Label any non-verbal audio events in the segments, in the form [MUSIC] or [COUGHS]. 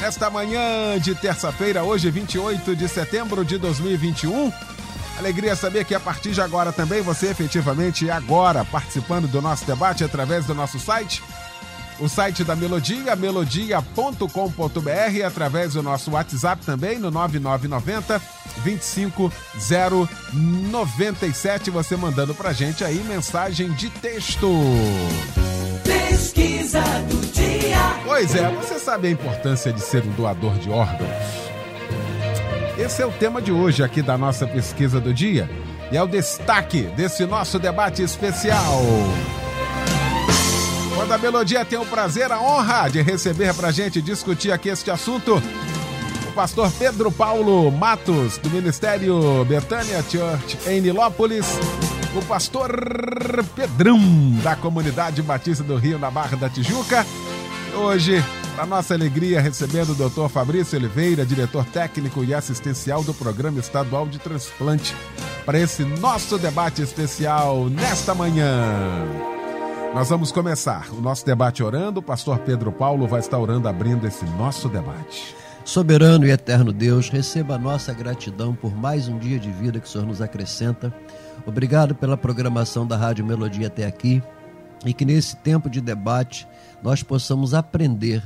esta manhã de terça-feira, hoje 28 de setembro de 2021. Alegria saber que a partir de agora também você efetivamente agora participando do nosso debate através do nosso site, o site da Melodia, melodia.com.br, através do nosso WhatsApp também no 9990 25097, você mandando pra gente aí mensagem de texto. Pesquisa do dia. Pois é, você sabe a importância de ser um doador de órgãos? Esse é o tema de hoje aqui da nossa pesquisa do dia e é o destaque desse nosso debate especial. Quando a Melodia tem o prazer, a honra de receber pra gente discutir aqui este assunto, o pastor Pedro Paulo Matos, do Ministério Betânia Church em Nilópolis, o pastor Pedrão, da comunidade Batista do Rio, na Barra da Tijuca. Hoje, para nossa alegria, recebendo o doutor Fabrício Oliveira, diretor técnico e assistencial do Programa Estadual de Transplante, para esse nosso debate especial nesta manhã. Nós vamos começar o nosso debate orando. O pastor Pedro Paulo vai estar orando, abrindo esse nosso debate. Soberano e eterno Deus, receba a nossa gratidão por mais um dia de vida que o Senhor nos acrescenta. Obrigado pela programação da Rádio Melodia até aqui e que nesse tempo de debate nós possamos aprender,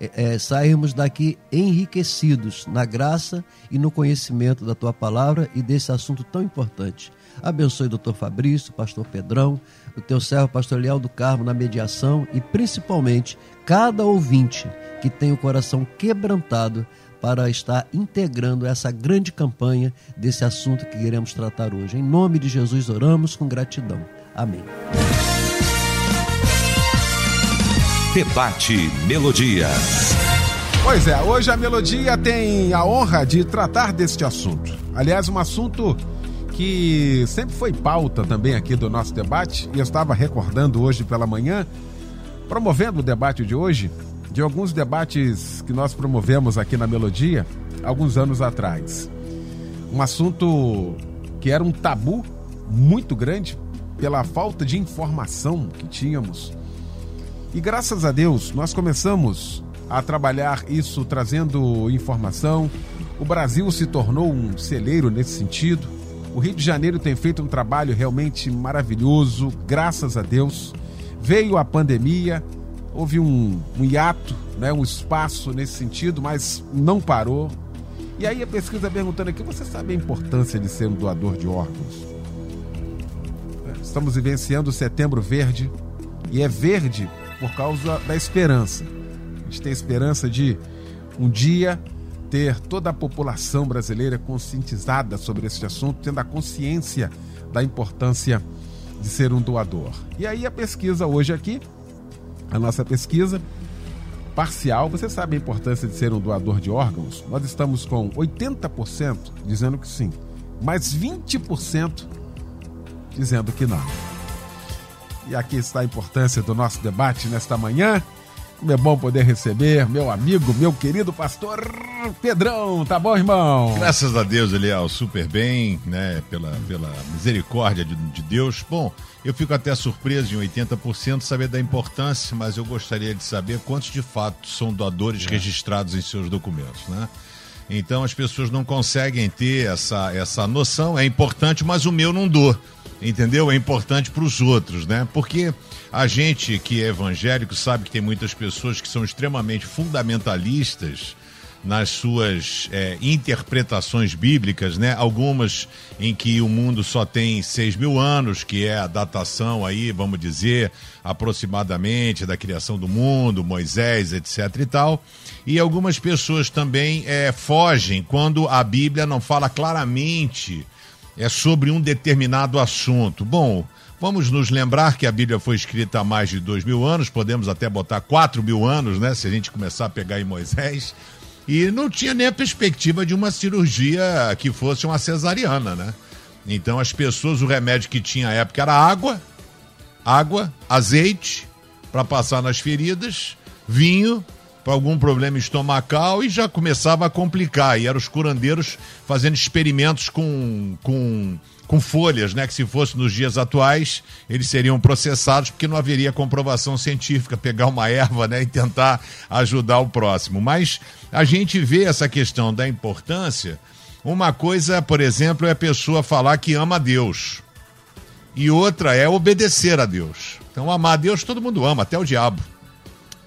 é, é, sairmos daqui enriquecidos na graça e no conhecimento da tua palavra e desse assunto tão importante. Abençoe o doutor Fabrício, pastor Pedrão, o teu servo pastor Leal do Carmo na mediação e principalmente cada ouvinte que tem o coração quebrantado para estar integrando essa grande campanha desse assunto que queremos tratar hoje. Em nome de Jesus oramos com gratidão. Amém. Debate Melodia. Pois é, hoje a Melodia tem a honra de tratar deste assunto. Aliás, um assunto que sempre foi pauta também aqui do nosso debate, e eu estava recordando hoje pela manhã, promovendo o debate de hoje, de alguns debates que nós promovemos aqui na Melodia alguns anos atrás. Um assunto que era um tabu muito grande pela falta de informação que tínhamos. E graças a Deus, nós começamos a trabalhar isso trazendo informação. O Brasil se tornou um celeiro nesse sentido. O Rio de Janeiro tem feito um trabalho realmente maravilhoso, graças a Deus. Veio a pandemia, houve um, um hiato, né, um espaço nesse sentido, mas não parou. E aí a pesquisa perguntando aqui, você sabe a importância de ser um doador de órgãos? Estamos vivenciando o setembro verde e é verde por causa da esperança. A gente tem esperança de um dia ter toda a população brasileira conscientizada sobre esse assunto, tendo a consciência da importância de ser um doador. E aí a pesquisa hoje aqui a nossa pesquisa parcial, você sabe a importância de ser um doador de órgãos? Nós estamos com 80% dizendo que sim, mas 20% dizendo que não. E aqui está a importância do nosso debate nesta manhã. É bom poder receber meu amigo, meu querido pastor Pedrão. Tá bom, irmão? Graças a Deus, Eliel, super bem, né? Pela, pela misericórdia de, de Deus. Bom, eu fico até surpreso em 80% saber da importância, mas eu gostaria de saber quantos de fato são doadores é. registrados em seus documentos, né? Então as pessoas não conseguem ter essa, essa noção. É importante, mas o meu não dou. Entendeu? É importante para os outros, né? Porque a gente que é evangélico sabe que tem muitas pessoas que são extremamente fundamentalistas nas suas é, interpretações bíblicas, né? Algumas em que o mundo só tem seis mil anos, que é a datação aí, vamos dizer, aproximadamente da criação do mundo, Moisés, etc. e tal. E algumas pessoas também é, fogem quando a Bíblia não fala claramente é sobre um determinado assunto. Bom, Vamos nos lembrar que a Bíblia foi escrita há mais de dois mil anos, podemos até botar quatro mil anos, né? Se a gente começar a pegar em Moisés. E não tinha nem a perspectiva de uma cirurgia que fosse uma cesariana, né? Então as pessoas, o remédio que tinha à época era água, água, azeite para passar nas feridas, vinho para algum problema estomacal e já começava a complicar. E eram os curandeiros fazendo experimentos com, com, com folhas, né? Que se fosse nos dias atuais, eles seriam processados porque não haveria comprovação científica, pegar uma erva, né? E tentar ajudar o próximo. Mas a gente vê essa questão da importância. Uma coisa, por exemplo, é a pessoa falar que ama a Deus. E outra é obedecer a Deus. Então, amar a Deus todo mundo ama, até o diabo.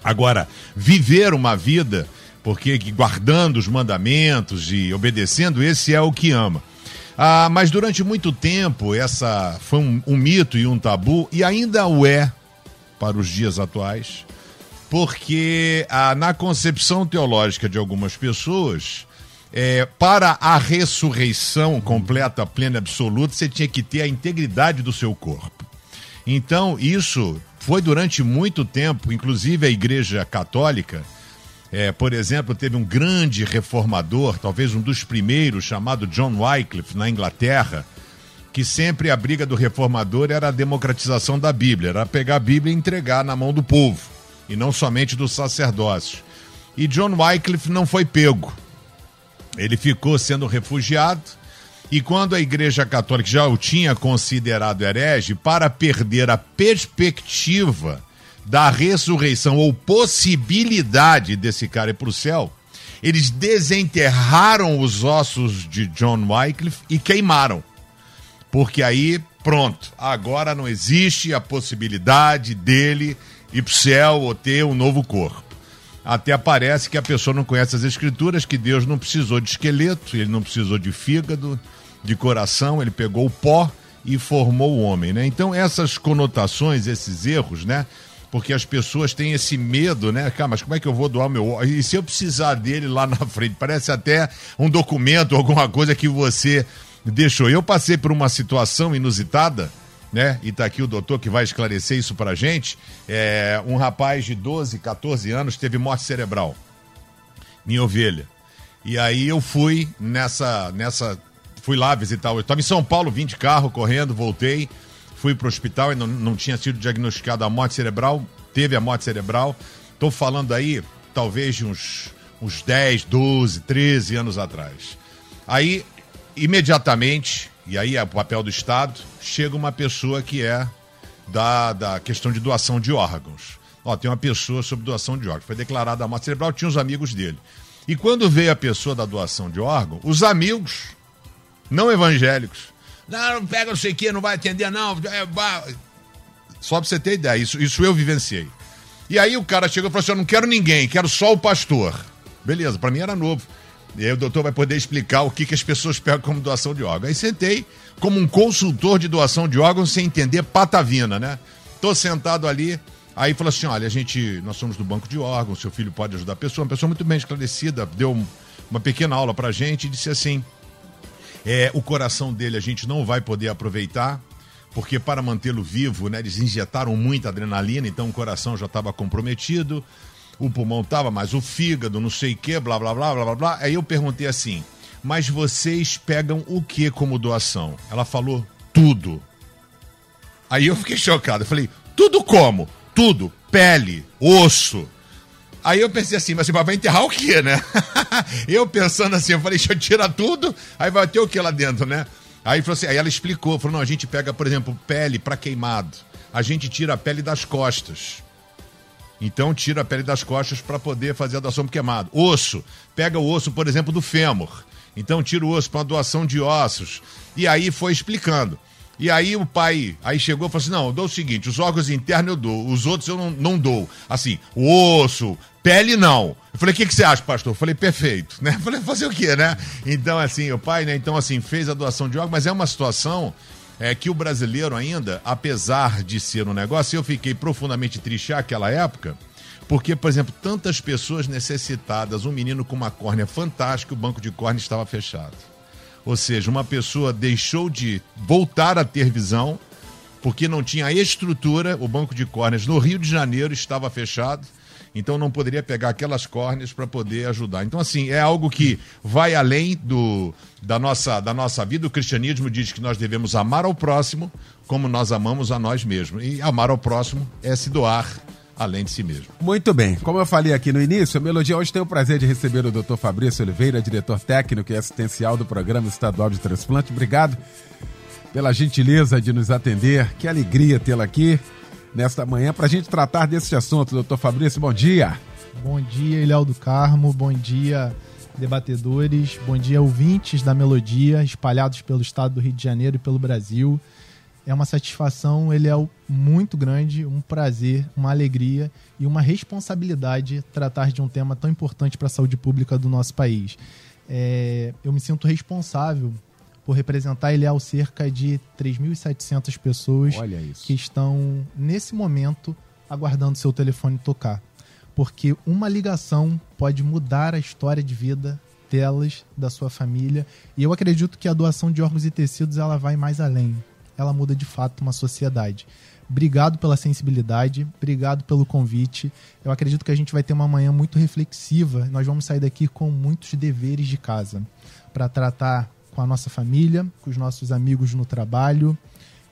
Agora, viver uma vida, porque guardando os mandamentos e obedecendo, esse é o que ama. Ah, mas durante muito tempo, essa foi um, um mito e um tabu, e ainda o é para os dias atuais, porque ah, na concepção teológica de algumas pessoas, é, para a ressurreição completa, plena, absoluta, você tinha que ter a integridade do seu corpo. Então, isso foi durante muito tempo, inclusive a Igreja Católica, é, por exemplo, teve um grande reformador, talvez um dos primeiros, chamado John Wycliffe, na Inglaterra, que sempre a briga do reformador era a democratização da Bíblia, era pegar a Bíblia e entregar na mão do povo, e não somente dos sacerdócios. E John Wycliffe não foi pego. Ele ficou sendo refugiado, e quando a Igreja Católica já o tinha considerado herege, para perder a perspectiva da ressurreição ou possibilidade desse cara ir para o céu, eles desenterraram os ossos de John Wycliffe e queimaram. Porque aí, pronto, agora não existe a possibilidade dele ir para o céu ou ter um novo corpo. Até parece que a pessoa não conhece as escrituras, que Deus não precisou de esqueleto, ele não precisou de fígado, de coração, ele pegou o pó e formou o homem, né? Então essas conotações, esses erros, né? Porque as pessoas têm esse medo, né? Cara, mas como é que eu vou doar meu E se eu precisar dele lá na frente? Parece até um documento, alguma coisa que você deixou. Eu passei por uma situação inusitada, né? E tá aqui o doutor que vai esclarecer isso pra gente. É, um rapaz de 12, 14 anos teve morte cerebral. Minha ovelha. E aí eu fui nessa, nessa fui lá visitar. Eu estava em São Paulo, vim de carro, correndo, voltei, fui para o hospital e não, não tinha sido diagnosticada a morte cerebral, teve a morte cerebral. Estou falando aí, talvez de uns, uns 10, 12, 13 anos atrás. Aí, imediatamente, e aí é o papel do Estado, chega uma pessoa que é da, da questão de doação de órgãos. Ó, tem uma pessoa sobre doação de órgãos. Foi declarada a morte cerebral, tinha os amigos dele. E quando veio a pessoa da doação de órgão, os amigos não evangélicos. Não, não pega não sei o que, não vai atender, não. É, só pra você ter ideia, isso, isso eu vivenciei. E aí o cara chegou e falou assim: Eu não quero ninguém, quero só o pastor. Beleza, para mim era novo. E aí o doutor vai poder explicar o que, que as pessoas pegam como doação de órgãos. Aí sentei como um consultor de doação de órgãos sem entender patavina, né? Tô sentado ali, aí falou assim: olha, a gente, nós somos do banco de órgãos, seu filho pode ajudar a pessoa, uma pessoa muito bem esclarecida, deu uma pequena aula pra gente e disse assim: é, o coração dele a gente não vai poder aproveitar, porque para mantê-lo vivo, né, eles injetaram muita adrenalina, então o coração já estava comprometido, o pulmão estava, mas o fígado, não sei o que, blá, blá, blá, blá, blá, blá. Aí eu perguntei assim, mas vocês pegam o que como doação? Ela falou, tudo. Aí eu fiquei chocado, eu falei, tudo como? Tudo, pele, osso, Aí eu pensei assim, mas vai enterrar o quê, né? [LAUGHS] eu pensando assim, eu falei, deixa eu tirar tudo, aí vai ter o que lá dentro, né? Aí, falou assim, aí ela explicou, falou, não, a gente pega, por exemplo, pele para queimado. A gente tira a pele das costas. Então tira a pele das costas para poder fazer a doação por queimado. Osso, pega o osso, por exemplo, do fêmur. Então tira o osso para doação de ossos. E aí foi explicando. E aí o pai aí chegou e falou assim: não, eu dou o seguinte, os órgãos internos eu dou, os outros eu não, não dou. Assim, o osso, pele não. Eu falei, o que, que você acha, pastor? Eu falei, perfeito. [LAUGHS] Né? Eu falei, fazer o quê, né? Então, assim, o pai, né, então, assim, fez a doação de órgãos, mas é uma situação é, que o brasileiro ainda, apesar de ser um negócio, eu fiquei profundamente triste naquela época, porque, por exemplo, tantas pessoas necessitadas, um menino com uma córnea fantástica, o banco de córnea estava fechado. Ou seja, uma pessoa deixou de voltar a ter visão porque não tinha estrutura, o banco de córneas no Rio de Janeiro estava fechado então não poderia pegar aquelas córneas para poder ajudar. Então, assim, é algo que vai além do, da, nossa, da nossa vida. O cristianismo diz que nós devemos amar ao próximo como nós amamos a nós mesmos. E amar ao próximo é se doar além de si mesmo. Muito bem. Como eu falei aqui no início, a Melodia hoje tem o prazer de receber o Dr. Fabrício Oliveira, diretor técnico e assistencial do Programa Estadual de Transplante. Obrigado pela gentileza de nos atender. Que alegria tê-lo aqui nesta manhã para a gente tratar desse assunto. Doutor Fabrício, bom dia. Bom dia, Ilhéu do Carmo. Bom dia, debatedores. Bom dia, ouvintes da Melodia, espalhados pelo estado do Rio de Janeiro e pelo Brasil. É uma satisfação, ele é muito grande, um prazer, uma alegria e uma responsabilidade tratar de um tema tão importante para a saúde pública do nosso país. É, eu me sinto responsável por representar ele ao cerca de 3.700 pessoas que estão nesse momento aguardando seu telefone tocar. Porque uma ligação pode mudar a história de vida delas, da sua família, e eu acredito que a doação de órgãos e tecidos ela vai mais além. Ela muda de fato uma sociedade. Obrigado pela sensibilidade, obrigado pelo convite. Eu acredito que a gente vai ter uma manhã muito reflexiva. Nós vamos sair daqui com muitos deveres de casa para tratar com a nossa família, com os nossos amigos no trabalho,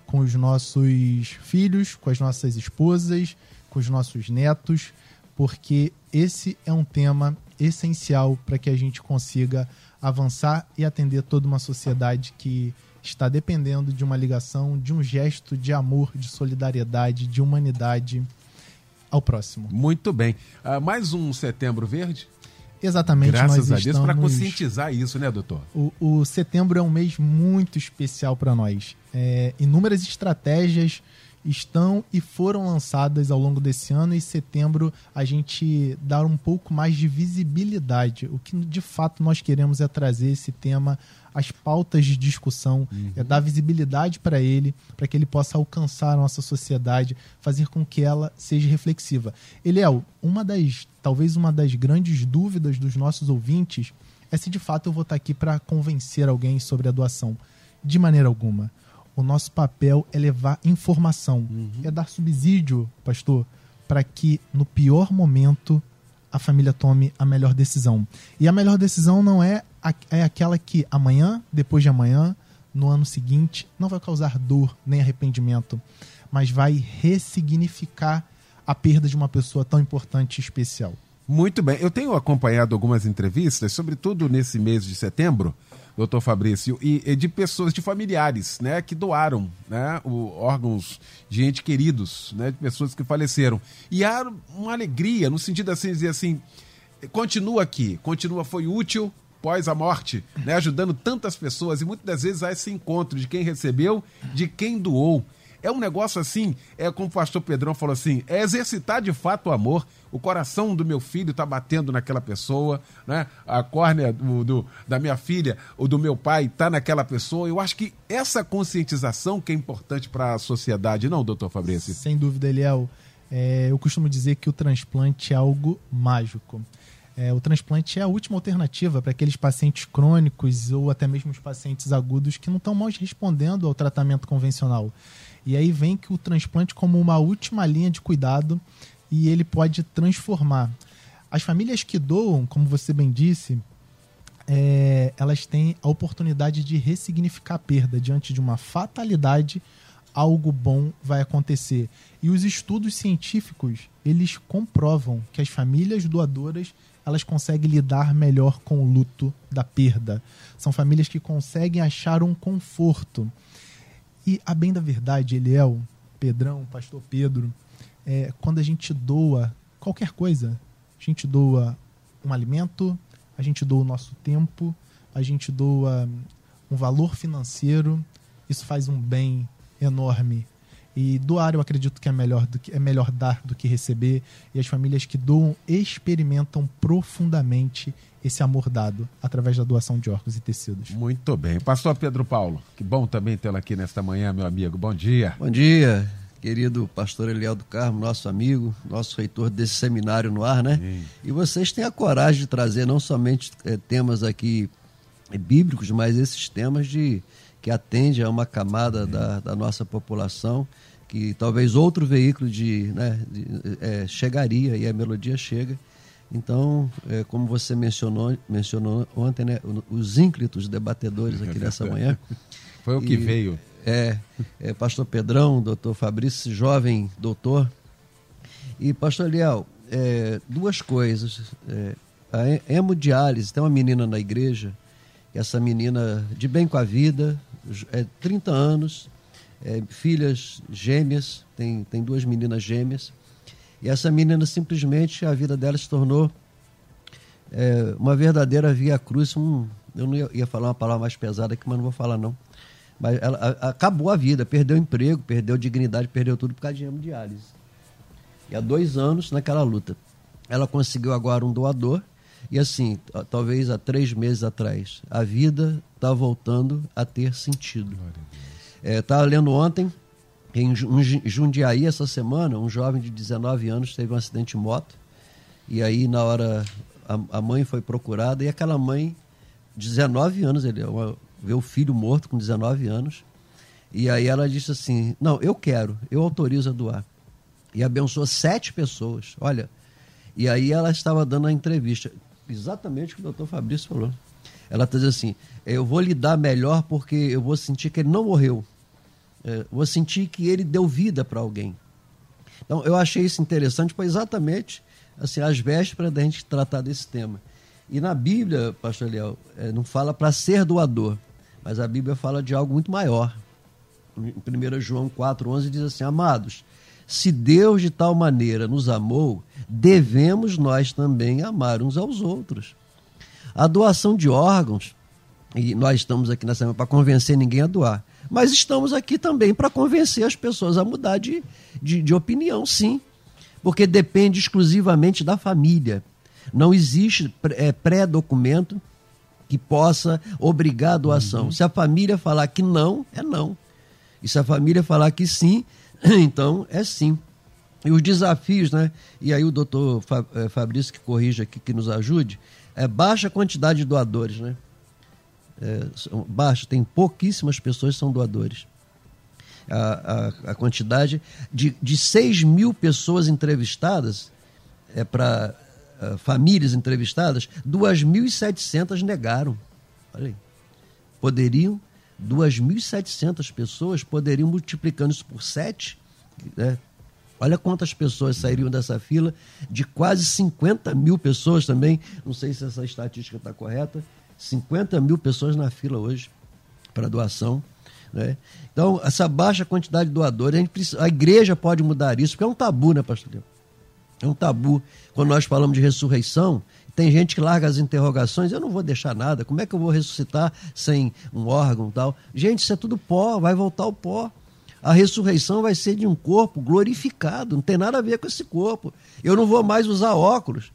com os nossos filhos, com as nossas esposas, com os nossos netos, porque esse é um tema essencial para que a gente consiga avançar e atender toda uma sociedade que está dependendo de uma ligação, de um gesto de amor, de solidariedade, de humanidade ao próximo. Muito bem. Uh, mais um Setembro Verde? Exatamente. Graças a Deus, para conscientizar isso, né, doutor? O, o, setembro é um mês muito especial para nós. É, inúmeras estratégias estão e foram lançadas ao longo desse ano e setembro a gente dar um pouco mais de visibilidade. O que de fato nós queremos é trazer esse tema as pautas de discussão, uhum. é dar visibilidade para ele, para que ele possa alcançar a nossa sociedade, fazer com que ela seja reflexiva. Eliel, uma das, talvez uma das grandes dúvidas dos nossos ouvintes é se de fato eu vou estar aqui para convencer alguém sobre a doação. De maneira alguma. O nosso papel é levar informação, uhum. é dar subsídio, pastor, para que no pior momento a família tome a melhor decisão. E a melhor decisão não é, a, é aquela que amanhã, depois de amanhã, no ano seguinte, não vai causar dor nem arrependimento, mas vai ressignificar a perda de uma pessoa tão importante e especial. Muito bem. Eu tenho acompanhado algumas entrevistas, sobretudo nesse mês de setembro, doutor Fabrício, e, e, de pessoas, de familiares, né, que doaram né, o, órgãos de entes queridos, né, de pessoas que faleceram. E há uma alegria, no sentido assim, dizer assim, continua aqui, continua, foi útil pós a morte, né, ajudando tantas pessoas, e muitas das vezes há esse encontro de quem recebeu, de quem doou. É um negócio assim, é como o pastor Pedrão falou assim, é exercitar de fato o amor. O coração do meu filho está batendo naquela pessoa, né? A córnea do, do, da minha filha ou do meu pai está naquela pessoa. Eu acho que essa conscientização que é importante para a sociedade, não, doutor Fabrício? Sem dúvida, Eliel. É, eu costumo dizer que o transplante é algo mágico. É, o transplante é a última alternativa para aqueles pacientes crônicos ou até mesmo os pacientes agudos que não estão mais respondendo ao tratamento convencional. E aí vem que o transplante como uma última linha de cuidado e ele pode transformar. As famílias que doam, como você bem disse, é, elas têm a oportunidade de ressignificar a perda diante de uma fatalidade algo bom vai acontecer. E os estudos científicos eles comprovam que as famílias doadoras elas conseguem lidar melhor com o luto da perda. São famílias que conseguem achar um conforto e a bem da verdade, Eliel, Pedrão, Pastor Pedro, é, quando a gente doa qualquer coisa, a gente doa um alimento, a gente doa o nosso tempo, a gente doa um valor financeiro, isso faz um bem enorme. E doar eu acredito que é melhor, do que, é melhor dar do que receber. E as famílias que doam experimentam profundamente esse amor dado através da doação de órgãos e tecidos. Muito bem. Pastor Pedro Paulo, que bom também tê-lo aqui nesta manhã, meu amigo. Bom dia. Bom dia, querido pastor Eliel do Carmo, nosso amigo, nosso reitor desse seminário no ar, né? Sim. E vocês têm a coragem de trazer não somente é, temas aqui bíblicos, mas esses temas de que atende a uma camada da, da nossa população que talvez outro veículo de, né, de, é, chegaria e a melodia chega. Então, é, como você mencionou, mencionou ontem, né, os ínclitos debatedores aqui nessa manhã. [LAUGHS] Foi o que e, veio. É, é, pastor Pedrão, doutor Fabrício, jovem doutor. E, pastor Eliel, é, duas coisas. É, a hemodiálise, tem uma menina na igreja, essa menina de bem com a vida, é 30 anos, é, filhas gêmeas, tem, tem duas meninas gêmeas. E essa menina simplesmente, a vida dela se tornou é, uma verdadeira via cruz. Um, eu não ia, ia, falar uma palavra mais pesada aqui, mas não vou falar não. Mas ela a, acabou a vida, perdeu emprego, perdeu dignidade, perdeu tudo por causa de hemodiálise. E há dois anos naquela luta. Ela conseguiu agora um doador. E assim, talvez há três meses atrás, a vida está voltando a ter sentido. Estava é, lendo ontem, em Jundiaí, essa semana, um jovem de 19 anos teve um acidente de moto. E aí, na hora, a, a mãe foi procurada e aquela mãe, 19 anos, ele uma, vê o filho morto com 19 anos. E aí ela disse assim: Não, eu quero, eu autorizo a doar. E abençoou sete pessoas. Olha, e aí ela estava dando a entrevista, exatamente o que o doutor Fabrício falou. Ela está dizendo assim: Eu vou lidar melhor porque eu vou sentir que ele não morreu é, vou sentir que ele deu vida para alguém. Então, eu achei isso interessante, foi exatamente assim, as vésperas da gente tratar desse tema. E na Bíblia, pastor é, não fala para ser doador, mas a Bíblia fala de algo muito maior. Em 1 João 4,11 diz assim: Amados, se Deus de tal maneira nos amou, devemos nós também amar uns aos outros. A doação de órgãos, e nós estamos aqui nessa para convencer ninguém a doar, mas estamos aqui também para convencer as pessoas a mudar de, de, de opinião, sim. Porque depende exclusivamente da família. Não existe é, pré-documento que possa obrigar a doação. Uhum. Se a família falar que não, é não. E se a família falar que sim, [COUGHS] então é sim. E os desafios, né? E aí o doutor é, Fabrício que corrija aqui, que nos ajude, é baixa quantidade de doadores, né? é, baixo, tem pouquíssimas pessoas que são doadores. A, a, a quantidade de, de 6 mil pessoas entrevistadas, é para uh, famílias entrevistadas, 2.700 negaram. Olha aí. Poderiam, 2.700 pessoas poderiam, multiplicando isso por 7, né? Olha quantas pessoas sairiam dessa fila, de quase 50 mil pessoas também. Não sei se essa estatística está correta, 50 mil pessoas na fila hoje para doação. Né? Então, essa baixa quantidade de doadores, a, precisa, a igreja pode mudar isso, porque é um tabu, né, pastor? É um tabu. Quando nós falamos de ressurreição, tem gente que larga as interrogações, eu não vou deixar nada, como é que eu vou ressuscitar sem um órgão tal? Gente, isso é tudo pó, vai voltar ao pó. A ressurreição vai ser de um corpo glorificado, não tem nada a ver com esse corpo. Eu não vou mais usar óculos.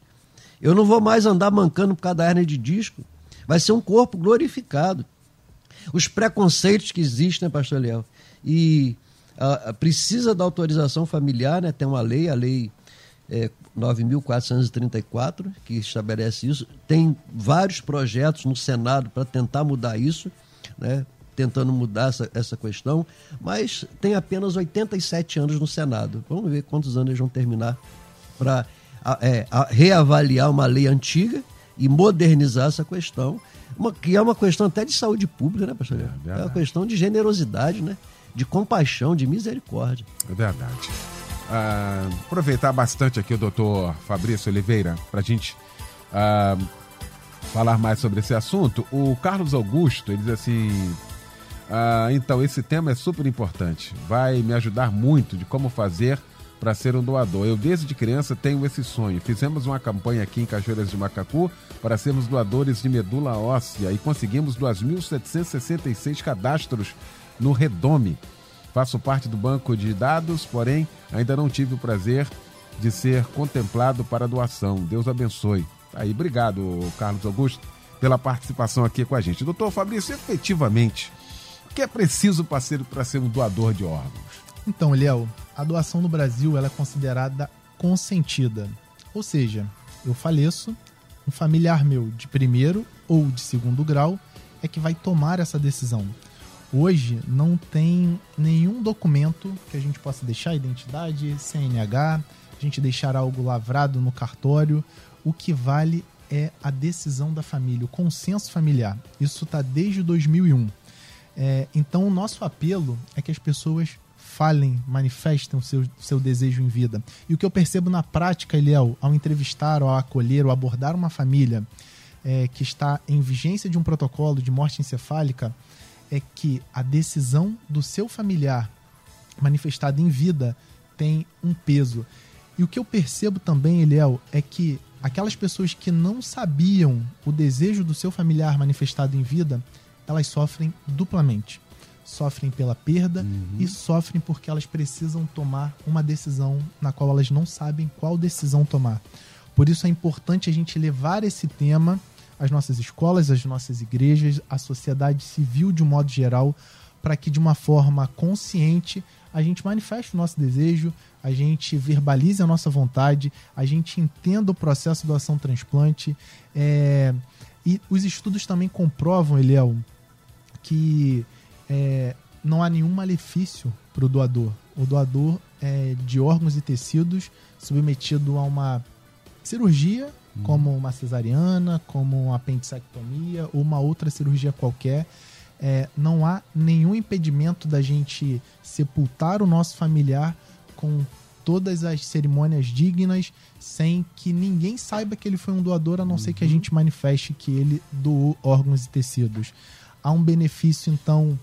Eu não vou mais andar mancando por causa da hernia de disco. Vai ser um corpo glorificado. Os preconceitos que existem, né, pastor Léo? E a, a, precisa da autorização familiar, né? Tem uma lei, a lei é, 9.434, que estabelece isso. Tem vários projetos no Senado para tentar mudar isso, né? tentando mudar essa, essa questão, mas tem apenas 87 anos no Senado. Vamos ver quantos anos eles vão terminar para é, reavaliar uma lei antiga e modernizar essa questão, uma, que é uma questão até de saúde pública, né, pastor? É, é uma questão de generosidade, né? De compaixão, de misericórdia. É verdade. Ah, aproveitar bastante aqui o doutor Fabrício Oliveira para a gente ah, falar mais sobre esse assunto. O Carlos Augusto, ele diz assim: ah, então, esse tema é super importante. Vai me ajudar muito de como fazer para ser um doador. Eu, desde criança, tenho esse sonho. Fizemos uma campanha aqui em Cachoeiras de Macacu para sermos doadores de medula óssea e conseguimos 2.766 cadastros no Redome. Faço parte do banco de dados, porém ainda não tive o prazer de ser contemplado para doação. Deus abençoe. Aí, obrigado, Carlos Augusto, pela participação aqui com a gente. Doutor Fabrício, efetivamente, o que é preciso para ser, um doador de órgãos? Então, Léo, a doação no Brasil é considerada consentida. Ou seja, eu faleço, um familiar meu de primeiro ou de segundo grau é que vai tomar essa decisão. Hoje não tem nenhum documento que a gente possa deixar identidade, CNH, a gente deixar algo lavrado no cartório. O que vale é a decisão da família, o consenso familiar. Isso está desde 2001. É, então, o nosso apelo é que as pessoas falem, manifestem o seu, seu desejo em vida. E o que eu percebo na prática, Eliel, ao entrevistar, ao acolher, ou abordar uma família é, que está em vigência de um protocolo de morte encefálica, é que a decisão do seu familiar manifestada em vida tem um peso. E o que eu percebo também, Eliel, é que aquelas pessoas que não sabiam o desejo do seu familiar manifestado em vida, elas sofrem duplamente sofrem pela perda uhum. e sofrem porque elas precisam tomar uma decisão na qual elas não sabem qual decisão tomar. Por isso é importante a gente levar esse tema às nossas escolas, às nossas igrejas, à sociedade civil de um modo geral, para que de uma forma consciente a gente manifeste o nosso desejo, a gente verbalize a nossa vontade, a gente entenda o processo do ação transplante. É... E os estudos também comprovam, Eliel, que é, não há nenhum malefício para o doador. O doador é de órgãos e tecidos submetido a uma cirurgia, hum. como uma cesariana, como uma apendicectomia ou uma outra cirurgia qualquer. É, não há nenhum impedimento da gente sepultar o nosso familiar com todas as cerimônias dignas, sem que ninguém saiba que ele foi um doador, a não uhum. ser que a uhum. gente manifeste que ele doou órgãos e tecidos. Há um benefício, então,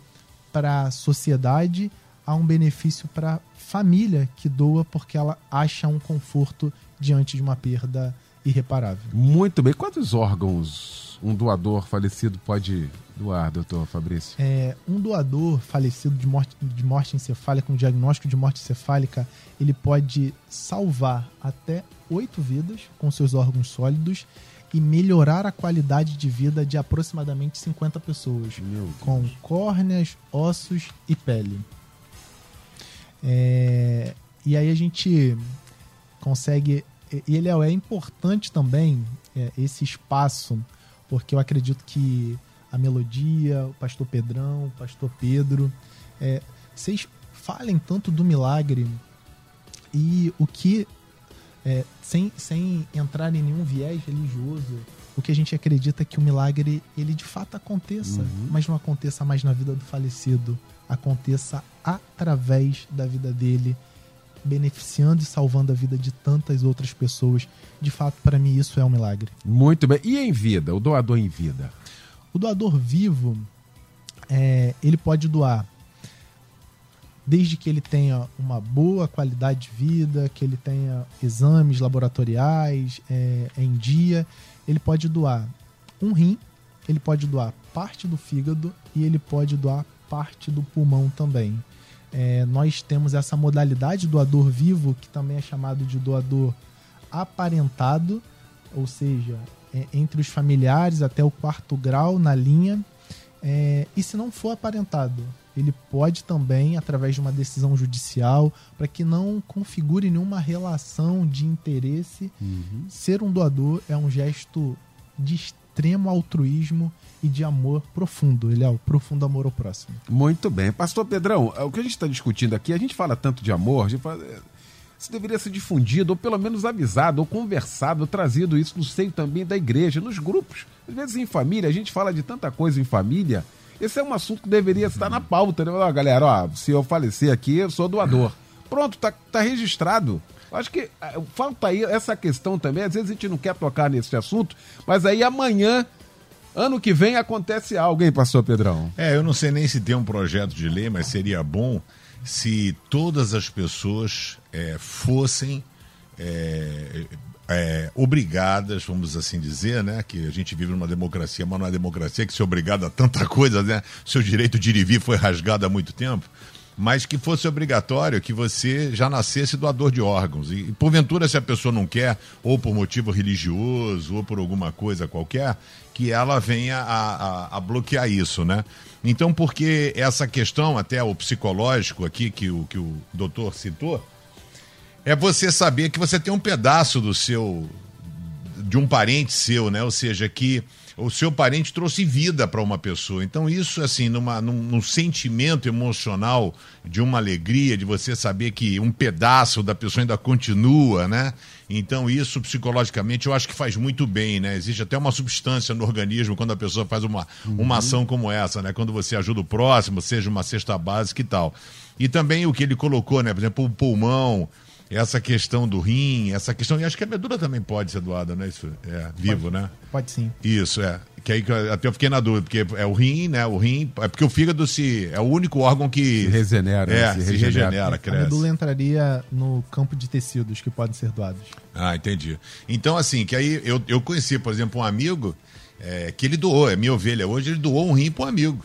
para a sociedade, há um benefício para a família que doa porque ela acha um conforto diante de uma perda irreparável. Muito bem. Quantos órgãos um doador falecido pode doar, doutor Fabrício? É, um doador falecido de morte, de morte encefálica, com diagnóstico de morte encefálica, ele pode salvar até oito vidas com seus órgãos sólidos e melhorar a qualidade de vida de aproximadamente 50 pessoas, com córneas, ossos e pele. É, e aí a gente consegue. E ele é, é importante também é, esse espaço, porque eu acredito que a melodia, o pastor Pedrão, o pastor Pedro, é, vocês falem tanto do milagre e o que é, sem, sem entrar em nenhum viés religioso, o que a gente acredita que o milagre ele de fato aconteça, uhum. mas não aconteça mais na vida do falecido, aconteça através da vida dele, beneficiando e salvando a vida de tantas outras pessoas. De fato, para mim isso é um milagre. Muito bem. E em vida, o doador em vida? O doador vivo, é, ele pode doar desde que ele tenha uma boa qualidade de vida, que ele tenha exames laboratoriais é, em dia, ele pode doar um rim, ele pode doar parte do fígado e ele pode doar parte do pulmão também. É, nós temos essa modalidade doador vivo, que também é chamado de doador aparentado, ou seja, é, entre os familiares até o quarto grau na linha. É, e se não for aparentado, ele pode também, através de uma decisão judicial, para que não configure nenhuma relação de interesse, uhum. ser um doador é um gesto de extremo altruísmo e de amor profundo. Ele é o profundo amor ao próximo. Muito bem. Pastor Pedrão, o que a gente está discutindo aqui, a gente fala tanto de amor, a gente fala, é, isso deveria ser difundido, ou pelo menos avisado, ou conversado, ou trazido isso no seio também da igreja, nos grupos. Às vezes em família, a gente fala de tanta coisa em família esse é um assunto que deveria estar na pauta, né? Ó, galera, ó, se eu falecer aqui, eu sou doador. Pronto, tá, tá registrado. Acho que é, falta aí essa questão também. Às vezes a gente não quer tocar nesse assunto, mas aí amanhã, ano que vem, acontece algo, hein, pastor Pedrão? É, eu não sei nem se tem um projeto de lei, mas seria bom se todas as pessoas é, fossem é, é, obrigadas, vamos assim dizer, né? Que a gente vive numa democracia, mas não é democracia que se obrigado a tanta coisa, né? Seu direito de ir e vir foi rasgado há muito tempo. Mas que fosse obrigatório que você já nascesse doador de órgãos. E, porventura, se a pessoa não quer, ou por motivo religioso, ou por alguma coisa qualquer, que ela venha a, a, a bloquear isso, né? Então, porque essa questão, até o psicológico aqui, que o, que o doutor citou, é você saber que você tem um pedaço do seu de um parente seu, né? Ou seja, que o seu parente trouxe vida para uma pessoa. Então, isso, assim, numa, num, num, sentimento emocional de uma alegria, de você saber que um pedaço da pessoa ainda continua, né? Então, isso psicologicamente eu acho que faz muito bem, né? Existe até uma substância no organismo quando a pessoa faz uma, uma uhum. ação como essa, né? Quando você ajuda o próximo, seja uma cesta básica e tal. E também o que ele colocou, né? Por exemplo, o pulmão essa questão do rim, essa questão. E acho que a medula também pode ser doada, né? Isso é vivo, pode, né? Pode sim. Isso, é. Que aí até eu fiquei na dúvida, porque é o rim, né? O rim. É porque o fígado se. É o único órgão que. Se regenera. É, se, se regenera, regenera cresce. A medula entraria no campo de tecidos que podem ser doados. Ah, entendi. Então, assim, que aí eu, eu conheci, por exemplo, um amigo é, que ele doou, é minha ovelha hoje, ele doou um rim para um amigo.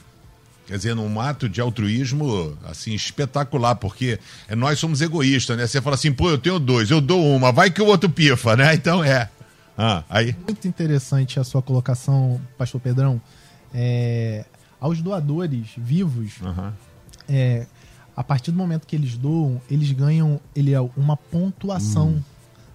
Quer dizer, num ato de altruísmo, assim, espetacular, porque é, nós somos egoístas, né? Você fala assim, pô, eu tenho dois, eu dou uma, vai que o outro pifa, né? [LAUGHS] Então é. Ah, aí. Muito interessante a sua colocação, Pastor Pedrão. É, aos doadores vivos, uhum. é, a partir do momento que eles doam, eles ganham ele é uma pontuação hum.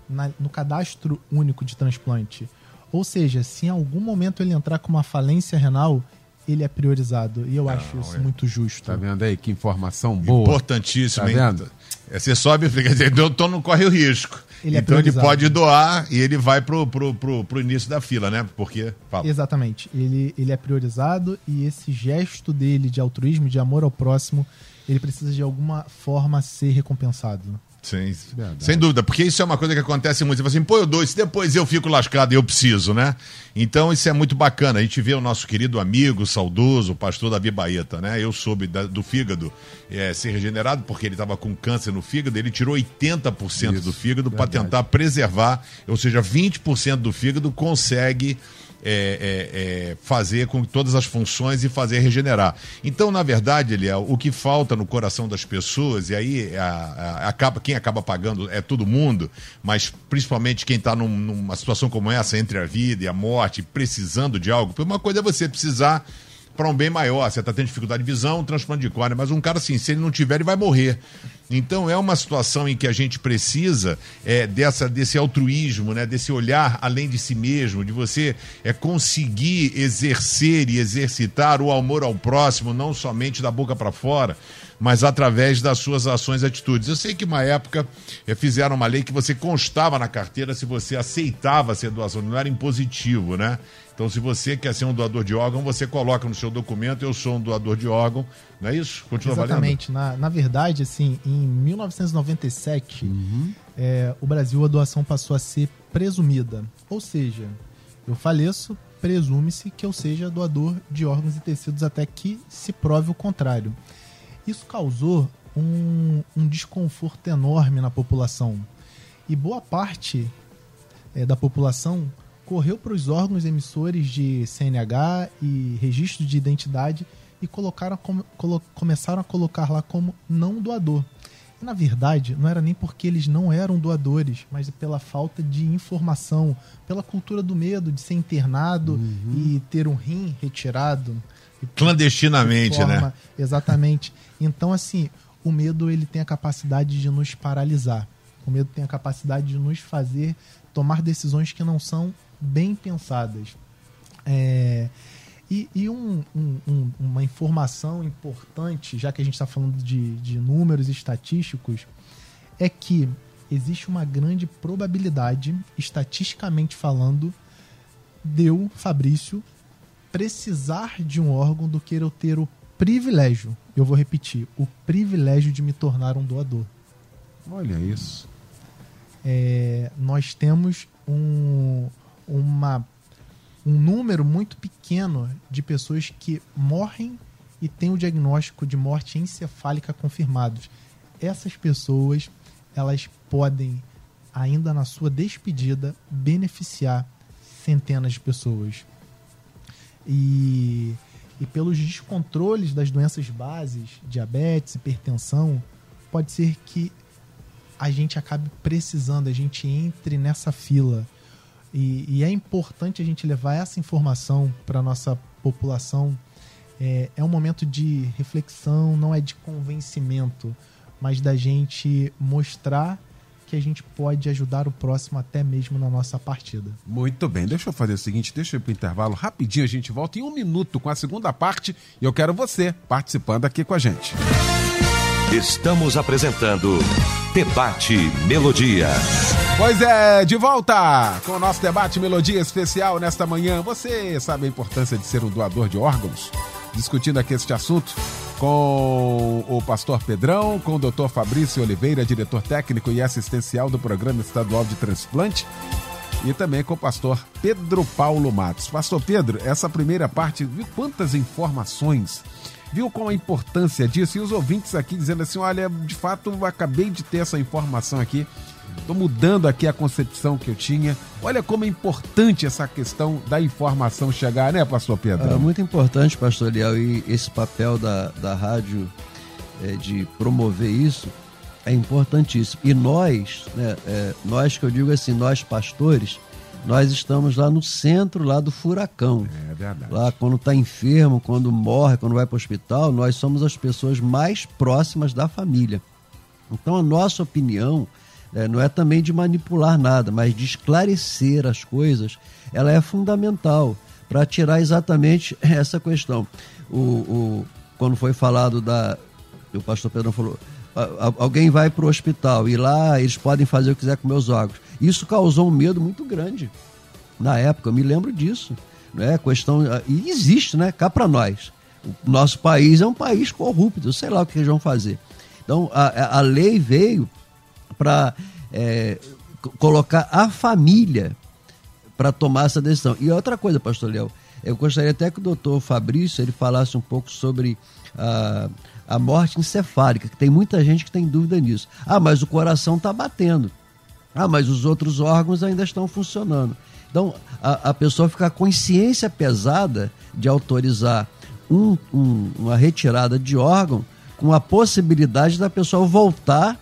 na, no cadastro único de transplante. Ou seja, se em algum momento ele entrar com uma falência renal, ele é priorizado. E eu Não, acho isso é. muito justo. Tá vendo aí que informação boa? Importantíssimo, tá vendo? É, você sobe e fica dizendo, então não corre o risco. Ele é então ele pode doar e ele vai pro, pro, pro, pro início da fila, né? Porque. Fala. Exatamente. Ele, ele é priorizado e esse gesto dele de altruísmo, de amor ao próximo, ele precisa de alguma forma ser recompensado. Sim, sem dúvida, porque isso é uma coisa que acontece muito. Você fala assim, pô, eu dou isso, depois eu fico lascado e eu preciso, né? Então isso é muito bacana. A gente vê o nosso querido amigo, saudoso, o pastor Davi Baeta, né? Eu soube da, do fígado é, ser regenerado porque ele estava com câncer no fígado, ele tirou 80% isso, do fígado para tentar preservar, ou seja, 20% do fígado consegue é, é, é, fazer com todas as funções e fazer regenerar. Então, na verdade, Eliel, o que falta no coração das pessoas, e aí a, a, acaba, quem acaba pagando é todo mundo, mas principalmente quem está num, numa situação como essa, entre a vida e a morte, precisando de algo, uma coisa é você precisar para um bem maior. Você está tendo dificuldade de visão, transplante de córnea, mas um cara assim, se ele não tiver, ele vai morrer. Então é uma situação em que a gente precisa é, dessa, desse altruísmo, né, desse olhar além de si mesmo, de você é, conseguir exercer e exercitar o amor ao próximo, não somente da boca para fora, mas através das suas ações e atitudes. Eu sei que uma época é, fizeram uma lei que você constava na carteira se você aceitava ser doação, não era impositivo, né? Então, se você quer ser um doador de órgão, você coloca no seu documento, eu sou um doador de órgão, não é isso? Continua Exatamente. Na, na verdade, assim, em 1997, uhum. é, o Brasil, a doação passou a ser presumida. Ou seja, eu faleço, presume-se que eu seja doador de órgãos e tecidos até que se prove o contrário. Isso causou um, um desconforto enorme na população. E boa parte é, da população correu para os órgãos emissores de CNH e registro de identidade e colocaram, colo, começaram a colocar lá como não doador. E, na verdade, não era nem porque eles não eram doadores, mas pela falta de informação, pela cultura do medo de ser internado uhum. e ter um rim retirado. Clandestinamente, forma, né? Exatamente. Então, assim, o medo ele tem a capacidade de nos paralisar. O medo tem a capacidade de nos fazer tomar decisões que não são bem pensadas. É, e, e um, um, um, uma informação importante, já que a gente está falando de, de números estatísticos, é que existe uma grande probabilidade, estatisticamente falando, de eu, Fabrício, precisar de um órgão do que eu ter o privilégio, eu vou repetir, o privilégio de me tornar um doador. Olha isso. É, nós temos um, uma, um número muito pequeno de pessoas que morrem e têm o diagnóstico de morte encefálica confirmados. Essas pessoas, elas podem, ainda na sua despedida, beneficiar centenas de pessoas. E, e pelos descontroles das doenças bases, diabetes, hipertensão, pode ser que a gente acabe precisando, a gente entre nessa fila e, e é importante a gente levar essa informação para a nossa população. É, é um momento de reflexão, não é de convencimento, mas da gente mostrar que a gente pode ajudar o próximo até mesmo na nossa partida. Muito bem, deixa eu fazer o seguinte, deixa eu ir pro intervalo rapidinho, a gente volta em um minuto com a segunda parte e eu quero você participando aqui com a gente. Estamos apresentando Debate Melodia. Pois é, de volta com o nosso debate Melodia especial nesta manhã. Você sabe a importância de ser um doador de órgãos? Discutindo aqui este assunto com o pastor Pedrão, com o doutor Fabrício Oliveira, diretor técnico e assistencial do Programa Estadual de Transplante, e também com o pastor Pedro Paulo Matos. Pastor Pedro, essa primeira parte, viu quantas informações viu qual a importância disso? E os ouvintes aqui dizendo assim: olha, de fato, acabei de ter essa informação aqui. Estou mudando aqui a concepção que eu tinha. Olha como é importante essa questão da informação chegar, né, pastor Pedro? É muito importante, pastor Liel, e esse papel da, da rádio é, de promover isso é importantíssimo. E nós, né, é, nós que eu digo assim, nós pastores, nós estamos lá no centro lá do furacão. É verdade. Lá quando está enfermo, quando morre, quando vai para o hospital, nós somos as pessoas mais próximas da família. Então a nossa opinião é, não é também de manipular nada, mas de esclarecer as coisas, ela é fundamental para tirar exatamente [LAUGHS] essa questão. O, o, quando foi falado da. O pastor Pedro falou. Alguém vai para o hospital e lá eles podem fazer o que quiser com meus órgãos. Isso causou um medo muito grande na época, eu me lembro disso. Né? Questão, e existe, né? Cá para nós. O nosso país é um país corrupto, sei lá o que eles vão fazer. Então, a, a lei veio para é, colocar a família para tomar essa decisão. E outra coisa, pastor Léo, eu gostaria até que o doutor Fabrício ele falasse um pouco sobre a, a morte encefálica, que tem muita gente que tem dúvida nisso. Ah, mas o coração está batendo. Ah, mas os outros órgãos ainda estão funcionando. Então, a, a pessoa fica com consciência pesada de autorizar um, um, uma retirada de órgão com a possibilidade da pessoa voltar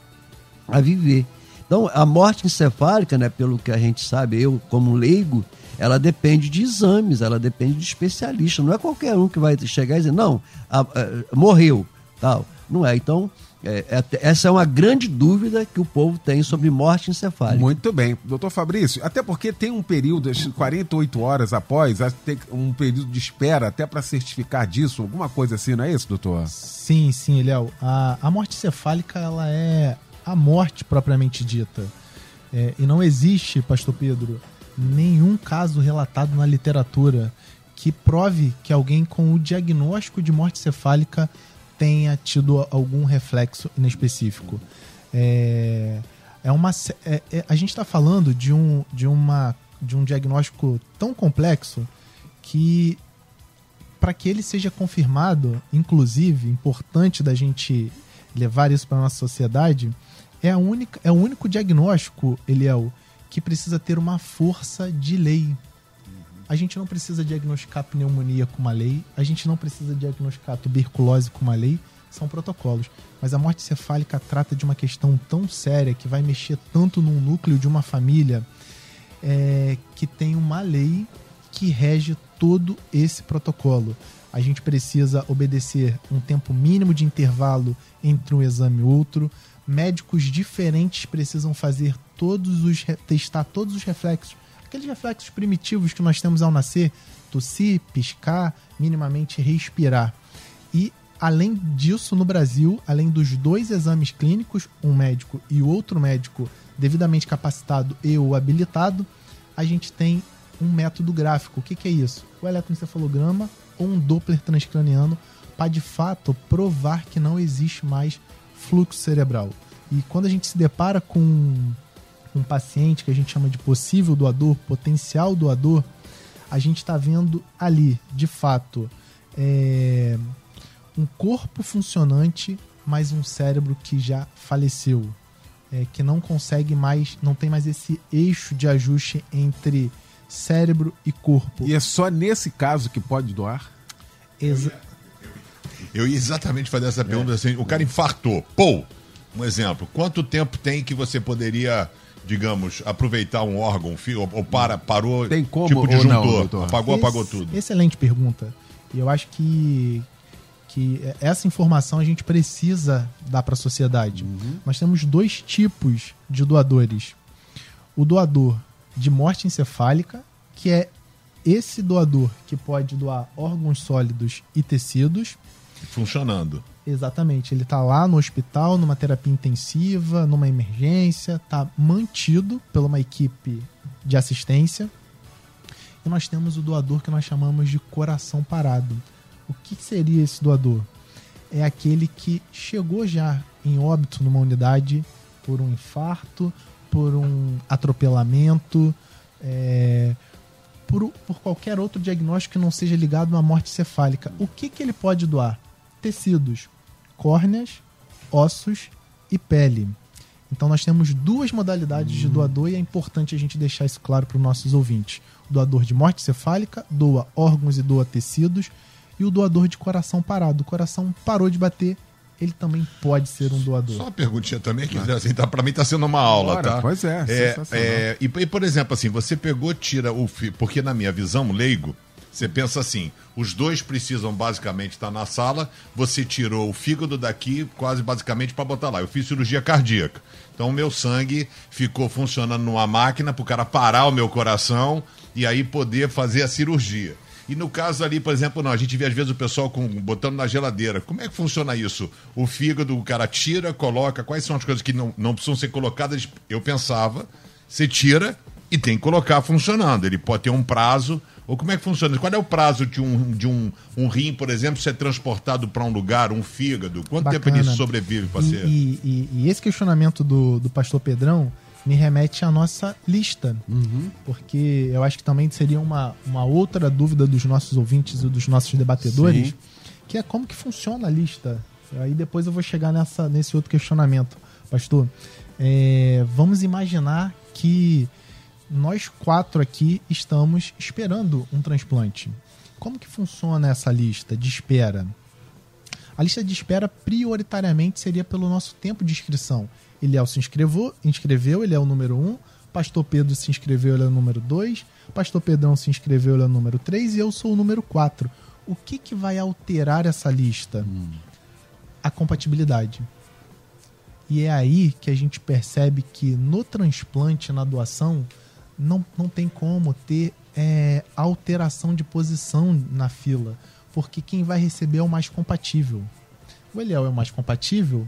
a viver. Então, a morte encefálica, né, pelo que a gente sabe, eu como leigo, ela depende de exames, ela depende de especialista. Não é qualquer um que vai chegar e dizer, não, a, a, morreu, tal. Não é. Então, é, é, essa é uma grande dúvida que o povo tem sobre morte encefálica. Muito bem. Doutor Fabrício, até porque tem um período, 48 horas após, tem um período de espera até para certificar disso, alguma coisa assim, não é isso, doutor? Sim, sim, Léo. A, a morte encefálica, ela é a morte propriamente dita. É, e não existe, Pastor Pedro, nenhum caso relatado na literatura que prove que alguém com o diagnóstico de morte cefálica tenha tido algum reflexo inespecífico. É, é uma, é, é, a gente está falando de um, de, uma, de um diagnóstico tão complexo que, para que ele seja confirmado, inclusive, importante da gente levar isso para nossa sociedade, é, a única, é o único diagnóstico, Eliel, que precisa ter uma força de lei. A gente não precisa diagnosticar pneumonia com uma lei, a gente não precisa diagnosticar tuberculose com uma lei, são protocolos. Mas a morte cefálica trata de uma questão tão séria que vai mexer tanto no núcleo de uma família é, que tem uma lei que rege todo esse protocolo. A gente precisa obedecer um tempo mínimo de intervalo entre um exame e outro médicos diferentes precisam fazer todos os testar todos os reflexos, aqueles reflexos primitivos que nós temos ao nascer, tossir, piscar, minimamente respirar. E além disso, no Brasil, além dos dois exames clínicos, um médico e outro médico devidamente capacitado e ou habilitado, a gente tem um método gráfico. O que, que é isso? O eletroencefalograma ou um Doppler transcraniano para de fato provar que não existe mais fluxo cerebral. E quando a gente se depara com um paciente que a gente chama de possível doador, potencial doador, a gente está vendo ali, de fato, é, um corpo funcionante, mas um cérebro que já faleceu, é, que não consegue mais, não tem mais esse eixo de ajuste entre cérebro e corpo. E é só nesse caso que pode doar? Exa eu ia exatamente fazer essa pergunta é. assim: o cara infartou, pô, um exemplo, quanto tempo tem que você poderia, digamos, aproveitar um órgão ou, para, parou, tem como, tipo disjuntor, não, apagou, Ex apagou tudo? Excelente pergunta. E eu acho que que essa informação a gente precisa dar para a sociedade. Uhum. Nós temos dois tipos de doadores. O doador de morte encefálica, que é esse doador que pode doar órgãos sólidos e tecidos. Funcionando. Exatamente. Ele está lá no hospital, numa terapia intensiva, numa emergência, está mantido por uma equipe de assistência. E nós temos o doador que nós chamamos de coração parado. O que seria esse doador? É aquele que chegou já em óbito numa unidade por um infarto, por um atropelamento, é, por, por, qualquer outro diagnóstico que não seja ligado a uma morte cefálica. O que, que ele pode doar? Tecidos, córneas, ossos e pele. Então nós temos duas modalidades de doador e é importante a gente deixar isso claro para os nossos ouvintes. O doador de morte cefálica doa órgãos e doa tecidos e o doador de coração parado. O coração parou de bater, ele também pode ser um doador. Só uma perguntinha também, que assim, tá, para mim está sendo uma aula, Bora, tá? pois é, é, é e, e, por exemplo, assim, você pegou, tira o fio, porque na minha visão, leigo, você pensa assim, os dois precisam basicamente estar na sala, você tirou o fígado daqui quase basicamente para botar lá. Eu fiz cirurgia cardíaca. Então o meu sangue ficou funcionando numa máquina para o cara parar o meu coração e aí poder fazer a cirurgia. E no caso ali, por exemplo, não, a gente vê às vezes o pessoal com, botando na geladeira. Como é que funciona isso? O fígado, o cara tira, coloca, quais são as coisas que não, não precisam ser colocadas? Eu pensava, você tira e tem que colocar funcionando. Ele pode ter um prazo. Ou como é que funciona? Qual é o prazo de um, de um, um rim, por exemplo, ser transportado para um lugar, um fígado? Quanto Bacana. tempo ele sobrevive para E, ser? e, e- e esse questionamento do, do pastor Pedrão me remete à nossa lista. Porque eu acho que também seria uma, uma outra dúvida dos nossos ouvintes e dos nossos debatedores, Sim. que é como que funciona a lista. Aí depois eu vou chegar nessa, nesse outro questionamento. Pastor, é, vamos imaginar que nós quatro aqui estamos esperando um transplante. Como que funciona essa lista de espera? A lista de espera prioritariamente seria pelo nosso tempo de inscrição. Eliel se inscreveu, inscreveu, ele é o número 1. Pastor Pedro se inscreveu, ele é o número 2. Pastor Pedrão se inscreveu, ele é o número 3. E eu sou o número 4. O que, que vai alterar essa lista? A compatibilidade. E é aí que a gente percebe que no transplante, na doação, não, não tem como ter é, alteração de posição na fila, porque quem vai receber é o mais compatível. O Eliel é o mais compatível,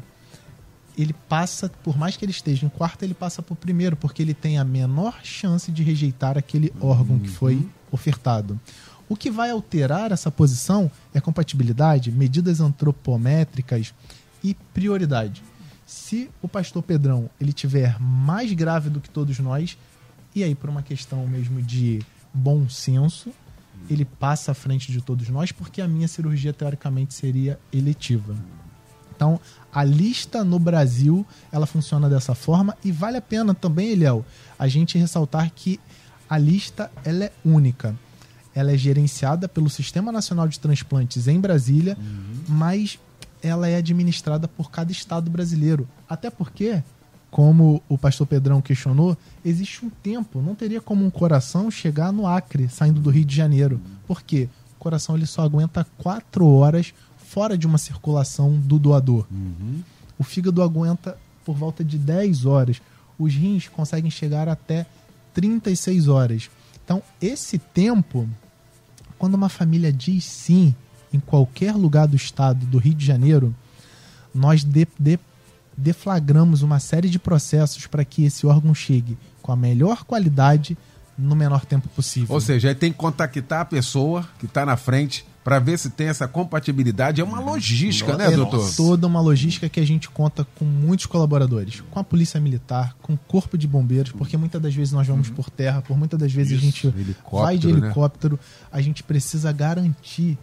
ele passa, por mais que ele esteja em quarto, ele passa por primeiro, porque ele tem a menor chance de rejeitar aquele órgão que foi ofertado. O que vai alterar essa posição é compatibilidade, medidas antropométricas e prioridade. Se o pastor Pedrão ele tiver mais grave do que todos nós, e aí por uma questão mesmo de bom senso, ele passa à frente de todos nós, porque a minha cirurgia teoricamente seria eletiva. Então, a lista no Brasil, ela funciona dessa forma e vale a pena também, Eliel, a gente ressaltar que a lista ela é única. Ela é gerenciada pelo Sistema Nacional de Transplantes em Brasília, mas ela é administrada por cada estado brasileiro. Até porque, como o pastor Pedrão questionou, existe um tempo, não teria como um coração chegar no Acre, saindo do Rio de Janeiro. Por quê? O coração ele só aguenta quatro horas fora de uma circulação do doador. O fígado aguenta por volta de 10 horas. Os rins conseguem chegar até 36 horas. Então, esse tempo, quando uma família diz sim em qualquer lugar do estado do Rio de Janeiro, nós de- de- deflagramos uma série de processos para que esse órgão chegue com a melhor qualidade no menor tempo possível. Ou seja, aí tem que contactar a pessoa que está na frente para ver se tem essa compatibilidade. É uma logística, né, é doutor? toda uma logística que a gente conta com muitos colaboradores, com a polícia militar, com o corpo de bombeiros, porque muitas das vezes nós vamos por terra, por muitas das vezes a gente vai de né? helicóptero, a gente precisa garantir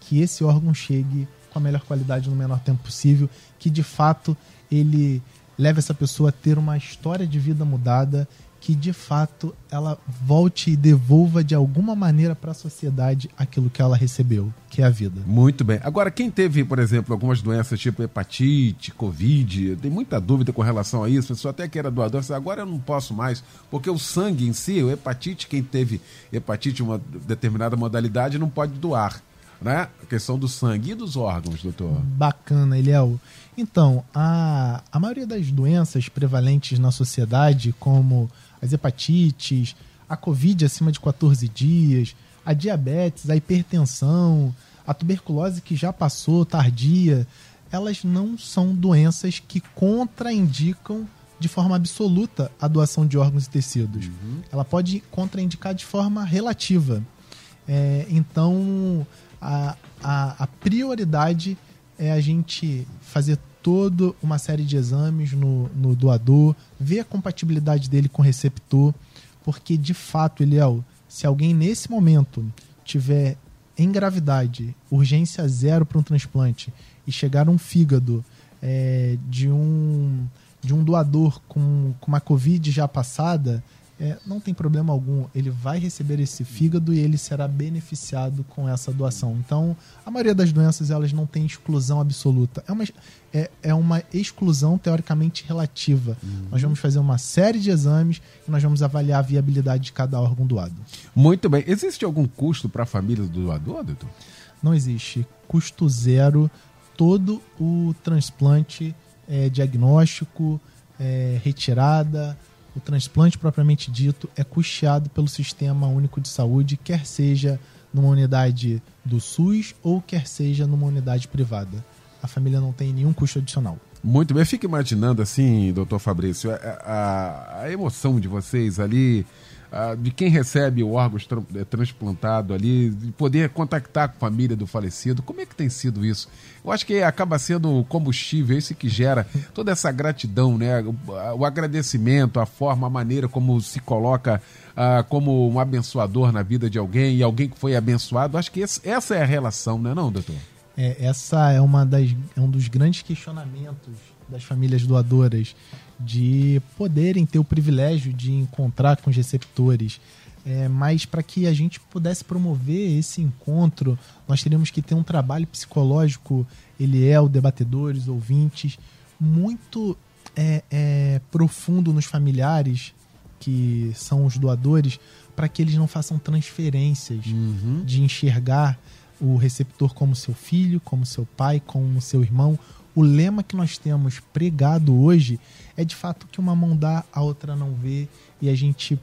que esse órgão chegue com a melhor qualidade no menor tempo possível, que de fato ele leve essa pessoa a ter uma história de vida mudada, que de fato ela volte e devolva de alguma maneira para a sociedade aquilo que ela recebeu, que é a vida. Muito bem. Agora, quem teve, por exemplo, algumas doenças tipo hepatite, covid, tem muita dúvida com relação a isso. A pessoa até que era doador, agora eu não posso mais, porque o sangue em si, o hepatite, quem teve hepatite, uma determinada modalidade, não pode doar. né? A questão do sangue e dos órgãos, doutor. Bacana, Eliel. Então, a, a maioria das doenças prevalentes na sociedade, como as hepatites, a Covid acima de 14 dias, a diabetes, a hipertensão, a tuberculose que já passou, tardia, elas não são doenças que contraindicam de forma absoluta a doação de órgãos e tecidos. Uhum. Ela pode contraindicar de forma relativa. É, então, a, a, a, prioridade é a gente fazer toda uma série de exames no, no doador, ver a compatibilidade dele com o receptor, porque de fato, Eliel, se alguém nesse momento tiver em gravidade, urgência zero para um transplante, e chegar um fígado é, de um de um doador com, com uma Covid já passada, é, não tem problema algum. Ele vai receber esse fígado e ele será beneficiado com essa doação. Então, a maioria das doenças elas não tem exclusão absoluta. É uma, é, é uma exclusão teoricamente relativa. Uhum. Nós vamos fazer uma série de exames e nós vamos avaliar a viabilidade de cada órgão doado. Muito bem. Existe algum custo para a família do doador, doutor? Não existe. Custo zero. Todo o transplante é, diagnóstico, é, retirada, o transplante propriamente dito é custeado pelo Sistema Único de Saúde, quer seja numa unidade do SUS ou quer seja numa unidade privada. A família não tem nenhum custo adicional. Muito bem, fico imaginando assim, doutor Fabrício, a, a, a emoção de vocês ali de quem recebe o órgão eh, transplantado ali, de poder contactar com a família do falecido. Como é que tem sido isso? Eu acho que acaba sendo o combustível, esse que gera toda essa gratidão, né? O, agradecimento, a forma, a maneira como se coloca como um abençoador na vida de alguém e alguém que foi abençoado. Acho que esse, essa é a relação, não é não, doutor? É, essa é uma das é um dos grandes questionamentos das famílias doadoras de poderem ter o privilégio de encontrar com os receptores. É, mas para que a gente pudesse promover esse encontro, nós teríamos que ter um trabalho psicológico, ele é o debatedores, ouvintes, muito é, é, profundo nos familiares que são os doadores, para que eles não façam transferências uhum. de enxergar o receptor como seu filho, como seu pai, como seu irmão, o lema que nós temos pregado hoje é de fato que uma mão dá, a outra não vê, e a gente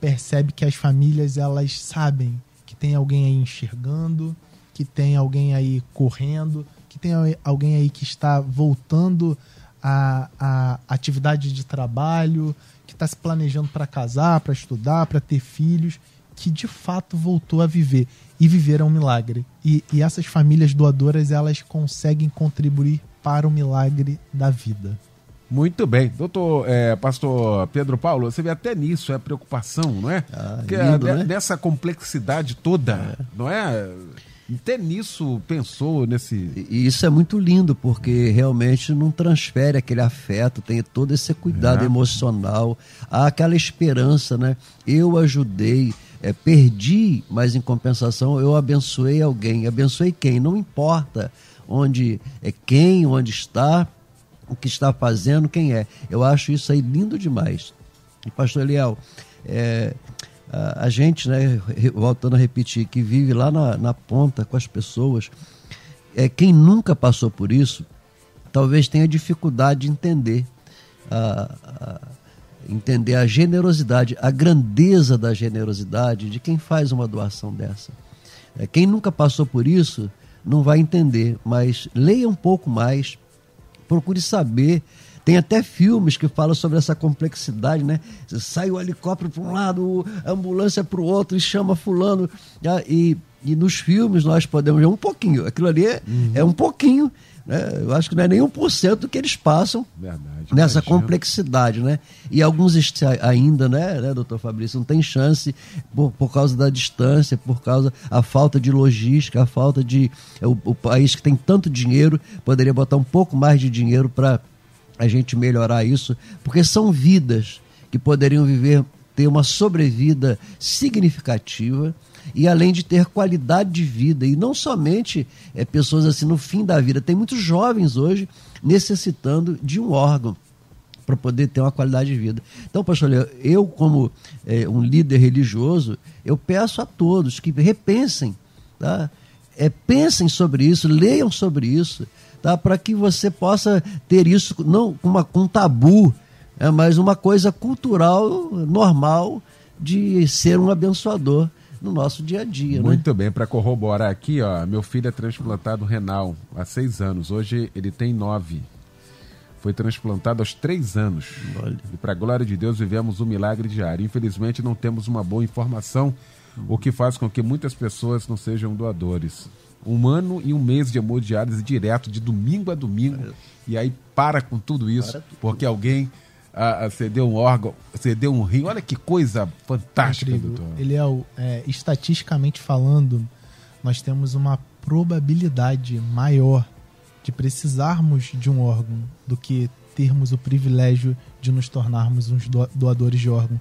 percebe que as famílias elas sabem que tem alguém aí enxergando, que tem alguém aí correndo, que tem alguém aí que está voltando à, à atividade de trabalho, que está se planejando para casar, para estudar, para ter filhos, que de fato voltou a viver e viver é um milagre. E, e essas famílias doadoras elas conseguem contribuir para o milagre da vida. Muito bem. Doutor, é, pastor Pedro Paulo, você vê até nisso, é preocupação, não é? Ah, lindo, é, né? Dessa complexidade toda, é. não é? Até nisso pensou nesse. E isso é muito lindo, porque realmente não transfere aquele afeto, tem todo esse cuidado é. emocional, há aquela esperança, né? Eu ajudei, é, perdi, mas em compensação eu abençoei alguém. Abençoei quem? Não importa onde é quem, onde está, o que está fazendo, quem é. Eu acho isso aí lindo demais. E, pastor Eliel, é, a, a, gente, né, voltando a repetir, que vive lá na, na ponta com as pessoas, é, quem nunca passou por isso, talvez tenha dificuldade de entender a, a, entender a generosidade, a grandeza da generosidade de quem faz uma doação dessa. É, quem nunca passou por isso não vai entender, mas leia um pouco mais, procure saber. Tem até filmes que falam sobre essa complexidade, né? Você sai o helicóptero para um lado, a ambulância para o outro e chama fulano. Ah, e, e nos filmes nós podemos ver um pouquinho. Aquilo ali é, uhum. é um pouquinho né? Eu acho que não é nem 1% do que eles passam Verdade, nessa imagina. complexidade. Né? E alguns ainda, né, né, doutor Fabrício, não tem chance por, por causa da distância, por causa da falta de logística, a falta de. O, o país que tem tanto dinheiro poderia botar um pouco mais de dinheiro para a gente melhorar isso, porque são vidas que poderiam viver, ter uma sobrevida significativa e além de ter qualidade de vida. E não somente é, pessoas assim no fim da vida, tem muitos jovens hoje necessitando de um órgão para poder ter uma qualidade de vida. Então, pastor eu como é, um líder religioso, eu peço a todos que repensem, tá? é, pensem sobre isso, leiam sobre isso, tá? para que você possa ter isso não uma, um tabu, é, mas uma coisa cultural, normal, de ser um abençoador no nosso dia a dia. Né? Muito né? bem, para corroborar aqui, ó, meu filho é transplantado renal há seis anos, hoje ele tem nove. Foi transplantado aos três anos. Olha. E para a glória de Deus vivemos um milagre diário. Infelizmente não temos uma boa informação, o que faz com que muitas pessoas não sejam doadores. Um ano e um mês de hemodiálise direto, de domingo a domingo. E aí para com tudo isso, porque alguém a, a ceder um órgão, ceder um rim. Olha que coisa fantástica, é doutor. Ele é, o, é, estatisticamente falando, nós temos uma probabilidade maior de precisarmos de um órgão do que termos o privilégio de nos tornarmos uns doadores de órgão.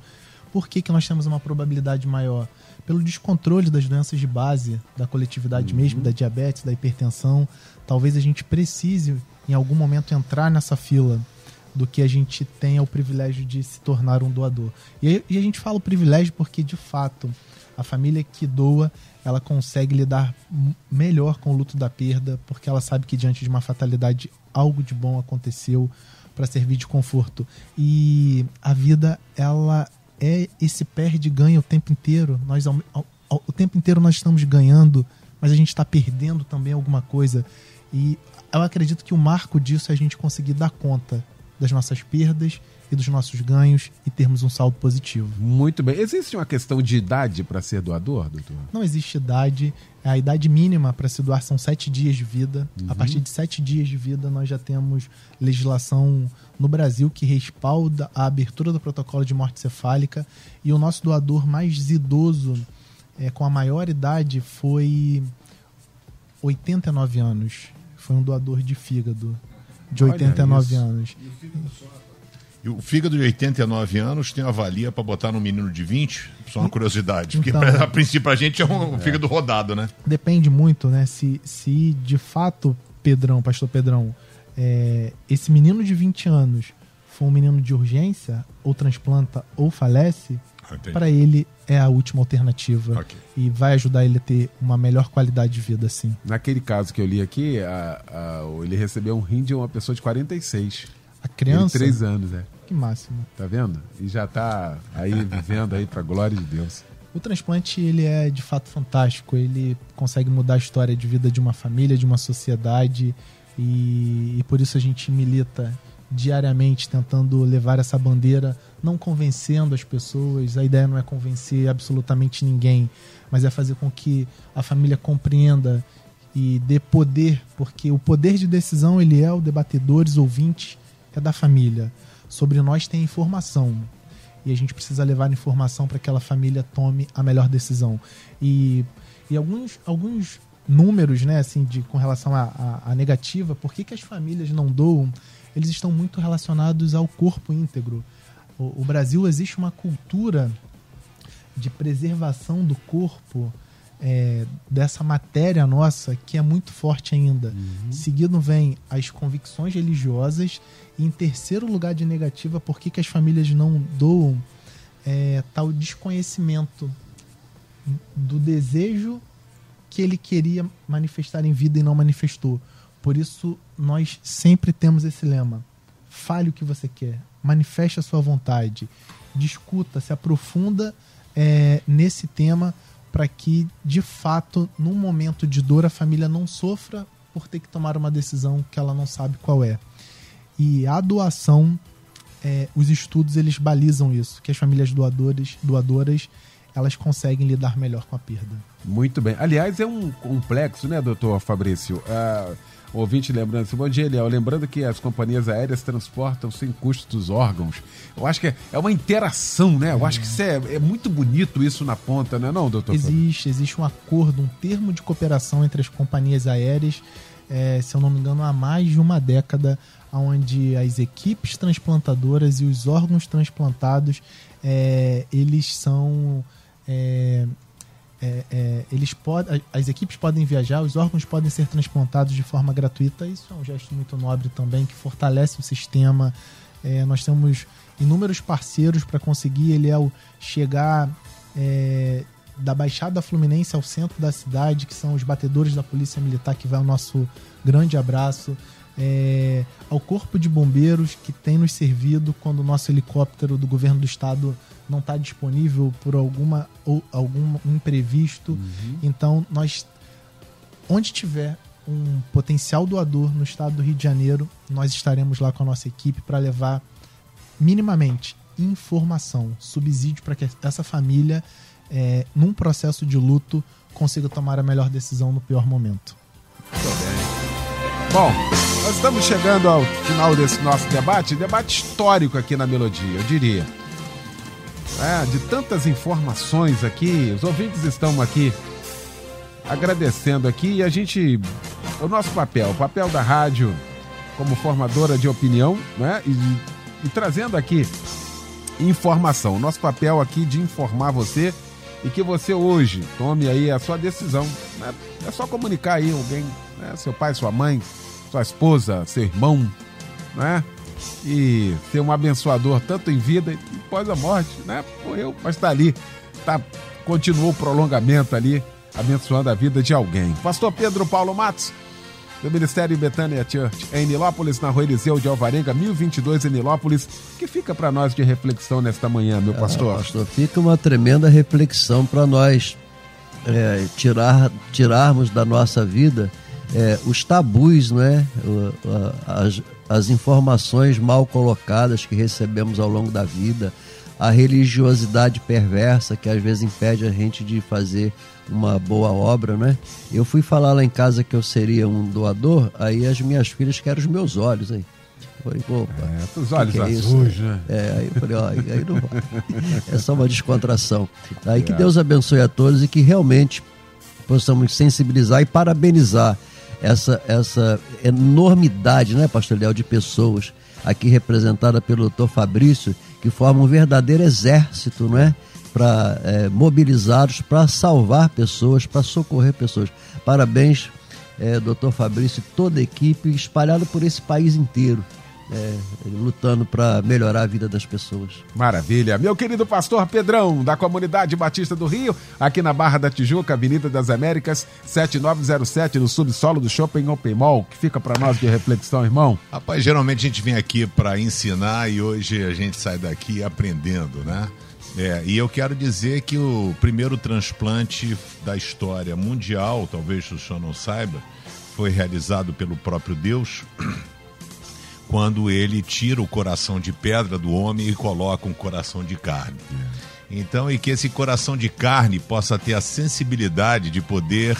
Por que, que nós temos uma probabilidade maior? Pelo descontrole das doenças de base, da coletividade uhum. mesmo, da diabetes, da hipertensão. Talvez a gente precise, em algum momento, entrar nessa fila do que a gente tenha o privilégio de se tornar um doador. E, e a gente fala o privilégio porque, de fato, a família que doa ela consegue lidar melhor com o luto da perda, porque ela sabe que diante de uma fatalidade algo de bom aconteceu para servir de conforto. E a vida ela é esse perde ganha o tempo inteiro. Nós ao, ao, o tempo inteiro nós estamos ganhando, mas a gente está perdendo também alguma coisa. E eu acredito que o marco disso é a gente conseguir dar conta das nossas perdas e dos nossos ganhos e termos um saldo positivo. Muito bem. Existe uma questão de idade para ser doador, doutor? Não existe idade. A idade mínima para se doar são sete dias de vida. Uhum. A partir de sete dias de vida, nós já temos legislação no Brasil que respalda a abertura do protocolo de morte cefálica. E o nosso doador mais idoso, é, com a maior idade, foi 89 anos. Foi um doador de fígado de 89 anos. E o fígado de 89 anos tem avalia para botar no menino de 20? Só uma curiosidade. Porque então, [LAUGHS] a princípio a gente é um é. fígado rodado, né? Depende muito, né? Se, se de fato, Pedrão, pastor Pedrão, é, esse menino de 20 anos for um menino de urgência, ou transplanta ou falece, ah, para ele é a última alternativa okay. e vai ajudar ele a ter uma melhor qualidade de vida, assim. Naquele caso que eu li aqui, a, a, ele recebeu um rim de uma pessoa de 46. A criança? Ele, três anos, é. Que máximo. Tá vendo? E já tá aí vivendo aí pra glória de Deus. O transplante, ele é de fato fantástico. Ele consegue mudar a história de vida de uma família, de uma sociedade. E, e por isso a gente milita diariamente tentando levar essa bandeira, não convencendo as pessoas. A ideia não é convencer absolutamente ninguém, mas é fazer com que a família compreenda e dê poder, porque o poder de decisão ele é o debatedores, ouvintes, é da família. Sobre nós tem informação e a gente precisa levar informação para que aquela família tome a melhor decisão. E, e alguns, alguns números, né, assim, de, com relação à negativa, por que, que as famílias não doam? Eles estão muito relacionados ao corpo íntegro. O, o Brasil existe uma cultura de preservação do corpo é, dessa matéria nossa que é muito forte ainda. Uhum. Seguido vem as convicções religiosas e em terceiro lugar de negativa, por que, que as famílias não doam é, tal desconhecimento do desejo que ele queria manifestar em vida e não manifestou. Por isso, nós sempre temos esse lema: fale o que você quer, manifeste a sua vontade, discuta, se aprofunda é, nesse tema para que, de fato, num momento de dor, a família não sofra por ter que tomar uma decisão que ela não sabe qual é. E a doação, é, os estudos eles balizam isso, que as famílias doadores, doadoras elas conseguem lidar melhor com a perda. Muito bem. Aliás, é um complexo, né, doutor Fabrício? Uh ouvinte lembrando bom dia, Eliel. Lembrando que as companhias aéreas transportam sem custo os órgãos. Eu acho que é, é uma interação, né? Eu acho que isso é, é, muito bonito isso na ponta, não é não, doutor? Existe, existe um acordo, um termo de cooperação entre as companhias aéreas, é, se eu não me engano, há mais de uma década, onde as equipes transplantadoras e os órgãos transplantados, é, eles são é, é, é, eles podem, as equipes podem viajar, os órgãos podem ser transplantados de forma gratuita. Isso é um gesto muito nobre também, que fortalece o sistema. É, nós temos inúmeros parceiros para conseguir, ele é o chegar é, da Baixada Fluminense ao centro da cidade, que são os batedores da Polícia Militar, que vai o nosso grande abraço. É, ao Corpo de Bombeiros, que tem nos servido quando o nosso helicóptero do governo do estado não está disponível por alguma ou algum imprevisto. Uhum. Então, nós, onde tiver um potencial doador no estado do Rio de Janeiro, nós estaremos lá com a nossa equipe para levar minimamente informação, subsídio para que essa família, é, num processo de luto, consiga tomar a melhor decisão no pior momento. Bom, nós estamos chegando ao final desse nosso debate, debate histórico aqui na Melodia, eu diria. É, de tantas informações aqui, os ouvintes estão aqui agradecendo aqui e a gente, o nosso papel, o papel da rádio como formadora de opinião, né? E, e trazendo aqui informação. Nosso papel aqui de informar você e que você hoje tome aí a sua decisão. Né? É só comunicar aí alguém, né? seu pai, sua mãe, sua esposa, seu irmão, né? E ser um abençoador tanto em vida e após a morte, né? Morreu, mas está ali, tá, continuou o prolongamento ali, abençoando a vida de alguém. Pastor Pedro Paulo Matos, do Ministério Betânia Church, em Nilópolis, na rua Eliseu de Alvarenga, 1022 em Nilópolis, que fica para nós de reflexão nesta manhã, meu pastor? Ah, pastor, fica uma tremenda reflexão para nós é, tirar, tirarmos da nossa vida é, os tabus, né? as, as informações mal colocadas que recebemos ao longo da vida, a religiosidade perversa que às vezes impede a gente de fazer uma boa obra, né? Eu fui falar lá em casa que eu seria um doador, aí as minhas filhas querem os meus olhos aí. Eu falei, opa, é, os olhos que que é azuis, né? É, aí eu falei, ó, aí não vai. [LAUGHS] É só uma descontração. Aí que é. Deus abençoe a todos e que realmente possamos sensibilizar e parabenizar essa, essa enormidade, né, pastor Léo, de pessoas aqui representada pelo doutor Fabrício, que formam um verdadeiro exército, não é? Para é, mobilizados para salvar pessoas, para socorrer pessoas. Parabéns, é, doutor Fabrício e toda a equipe espalhada por esse país inteiro é, lutando para melhorar a vida das pessoas. Maravilha. Meu querido pastor Pedrão, da comunidade Batista do Rio, aqui na Barra da Tijuca, Avenida das Américas, 7907, no subsolo do Shopping Open Mall, que fica para nós de reflexão, irmão. Rapaz, geralmente a gente vem aqui para ensinar e hoje a gente sai daqui aprendendo, né? É, e eu quero dizer que o primeiro transplante da história mundial, talvez o senhor não saiba, foi realizado pelo próprio Deus quando ele tira o coração de pedra do homem e coloca um coração de carne. É. Então, e que esse coração de carne possa ter a sensibilidade de poder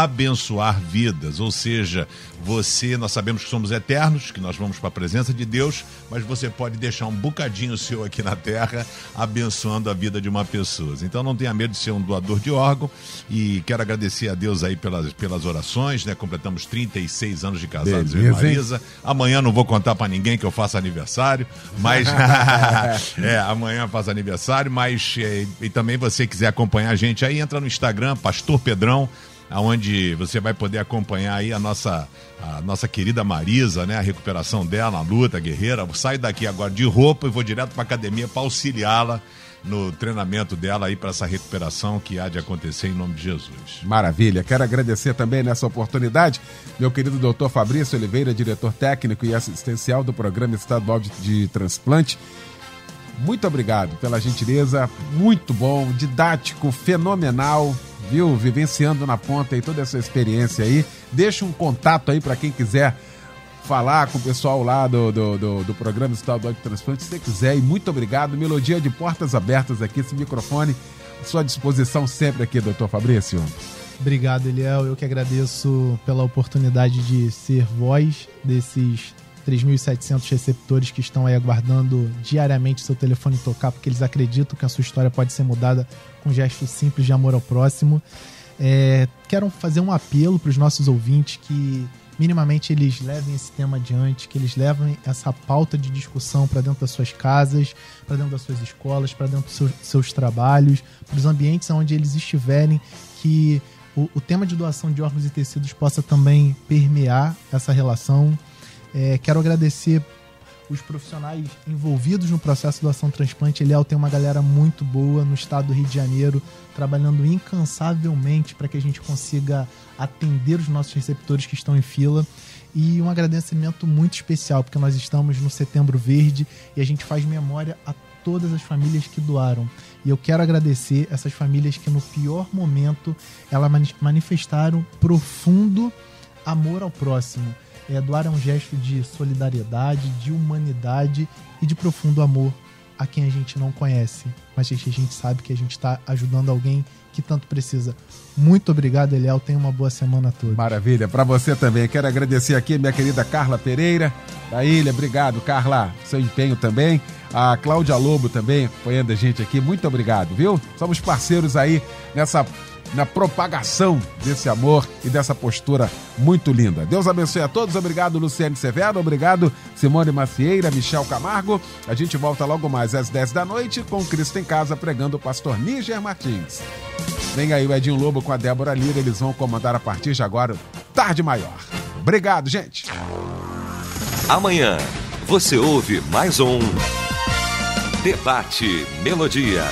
abençoar vidas, ou seja, você, nós sabemos que somos eternos, que nós vamos para a presença de Deus, mas você pode deixar um bocadinho seu aqui na terra, abençoando a vida de uma pessoa. Então não tenha medo de ser um doador de órgão e quero agradecer a Deus aí pelas, pelas orações, né? Completamos 36 anos de casados, e Marisa. Amanhã não vou contar para ninguém que eu faço aniversário, mas [LAUGHS] [LAUGHS] é, amanhã faço aniversário, mas é, e também você quiser acompanhar a gente aí, entra no Instagram, Pastor Pedrão, aonde você vai poder acompanhar aí a nossa a nossa querida Marisa, né, a recuperação dela, a luta, guerreira. Sai daqui agora de roupa e vou direto para academia para auxiliá-la no treinamento dela aí para essa recuperação que há de acontecer em nome de Jesus. Maravilha. Quero agradecer também nessa oportunidade meu querido doutor Fabrício Oliveira, diretor técnico e assistencial do Programa Estadual de, de Transplante. Muito obrigado pela gentileza, muito bom, didático, fenomenal viu? Vivenciando na ponta aí toda essa experiência aí. Deixa um contato aí para quem quiser falar com o pessoal lá do, do, do, do programa Estadual de Transplante, se você quiser. E muito obrigado. Melodia de portas abertas aqui, esse microfone à sua disposição sempre aqui, doutor Fabrício. Obrigado, Eliel. Eu que agradeço pela oportunidade de ser voz desses 3.700 receptores que estão aí aguardando diariamente seu telefone tocar, porque eles acreditam que a sua história pode ser mudada com um gesto simples de amor ao próximo. É, quero fazer um apelo para os nossos ouvintes que minimamente eles levem esse tema adiante, que eles levem essa pauta de discussão para dentro das suas casas, para dentro das suas escolas, para dentro dos seus, seus trabalhos, para os ambientes onde eles estiverem, que o, o tema de doação de órgãos e tecidos possa também permear essa relação é, quero agradecer os profissionais envolvidos no processo de doação transplante. Eliel tem uma galera muito boa no estado do Rio de Janeiro, trabalhando incansavelmente para que a gente consiga atender os nossos receptores que estão em fila. E um agradecimento muito especial, porque nós estamos no Setembro Verde e a gente faz memória a todas as famílias que doaram. E eu quero agradecer essas famílias que no pior momento elas manifestaram profundo amor ao próximo. É, doar é um gesto de solidariedade, de humanidade e de profundo amor a quem a gente não conhece, mas a gente sabe que a gente está ajudando alguém que tanto precisa. Muito obrigado, Eliel. Tenha uma boa semana a todos. Maravilha. Para você também. Quero agradecer aqui minha querida Carla Pereira, da Ilha. Obrigado, Carla. Seu empenho também. A Cláudia Lobo também apoiando a gente aqui. Muito obrigado, viu? Somos parceiros aí nessa na propagação desse amor e dessa postura muito linda. Deus abençoe a todos. Obrigado, Luciane Severo. Obrigado, Simone Macieira, Michel Camargo. A gente volta logo mais às 10 da noite com Cristo em Casa pregando o pastor Níger Martins. Vem aí o Edinho Lobo com a Débora Lira. Eles vão comandar a partir de agora Tarde Maior. Obrigado, gente. Amanhã você ouve mais um Debate Melodia.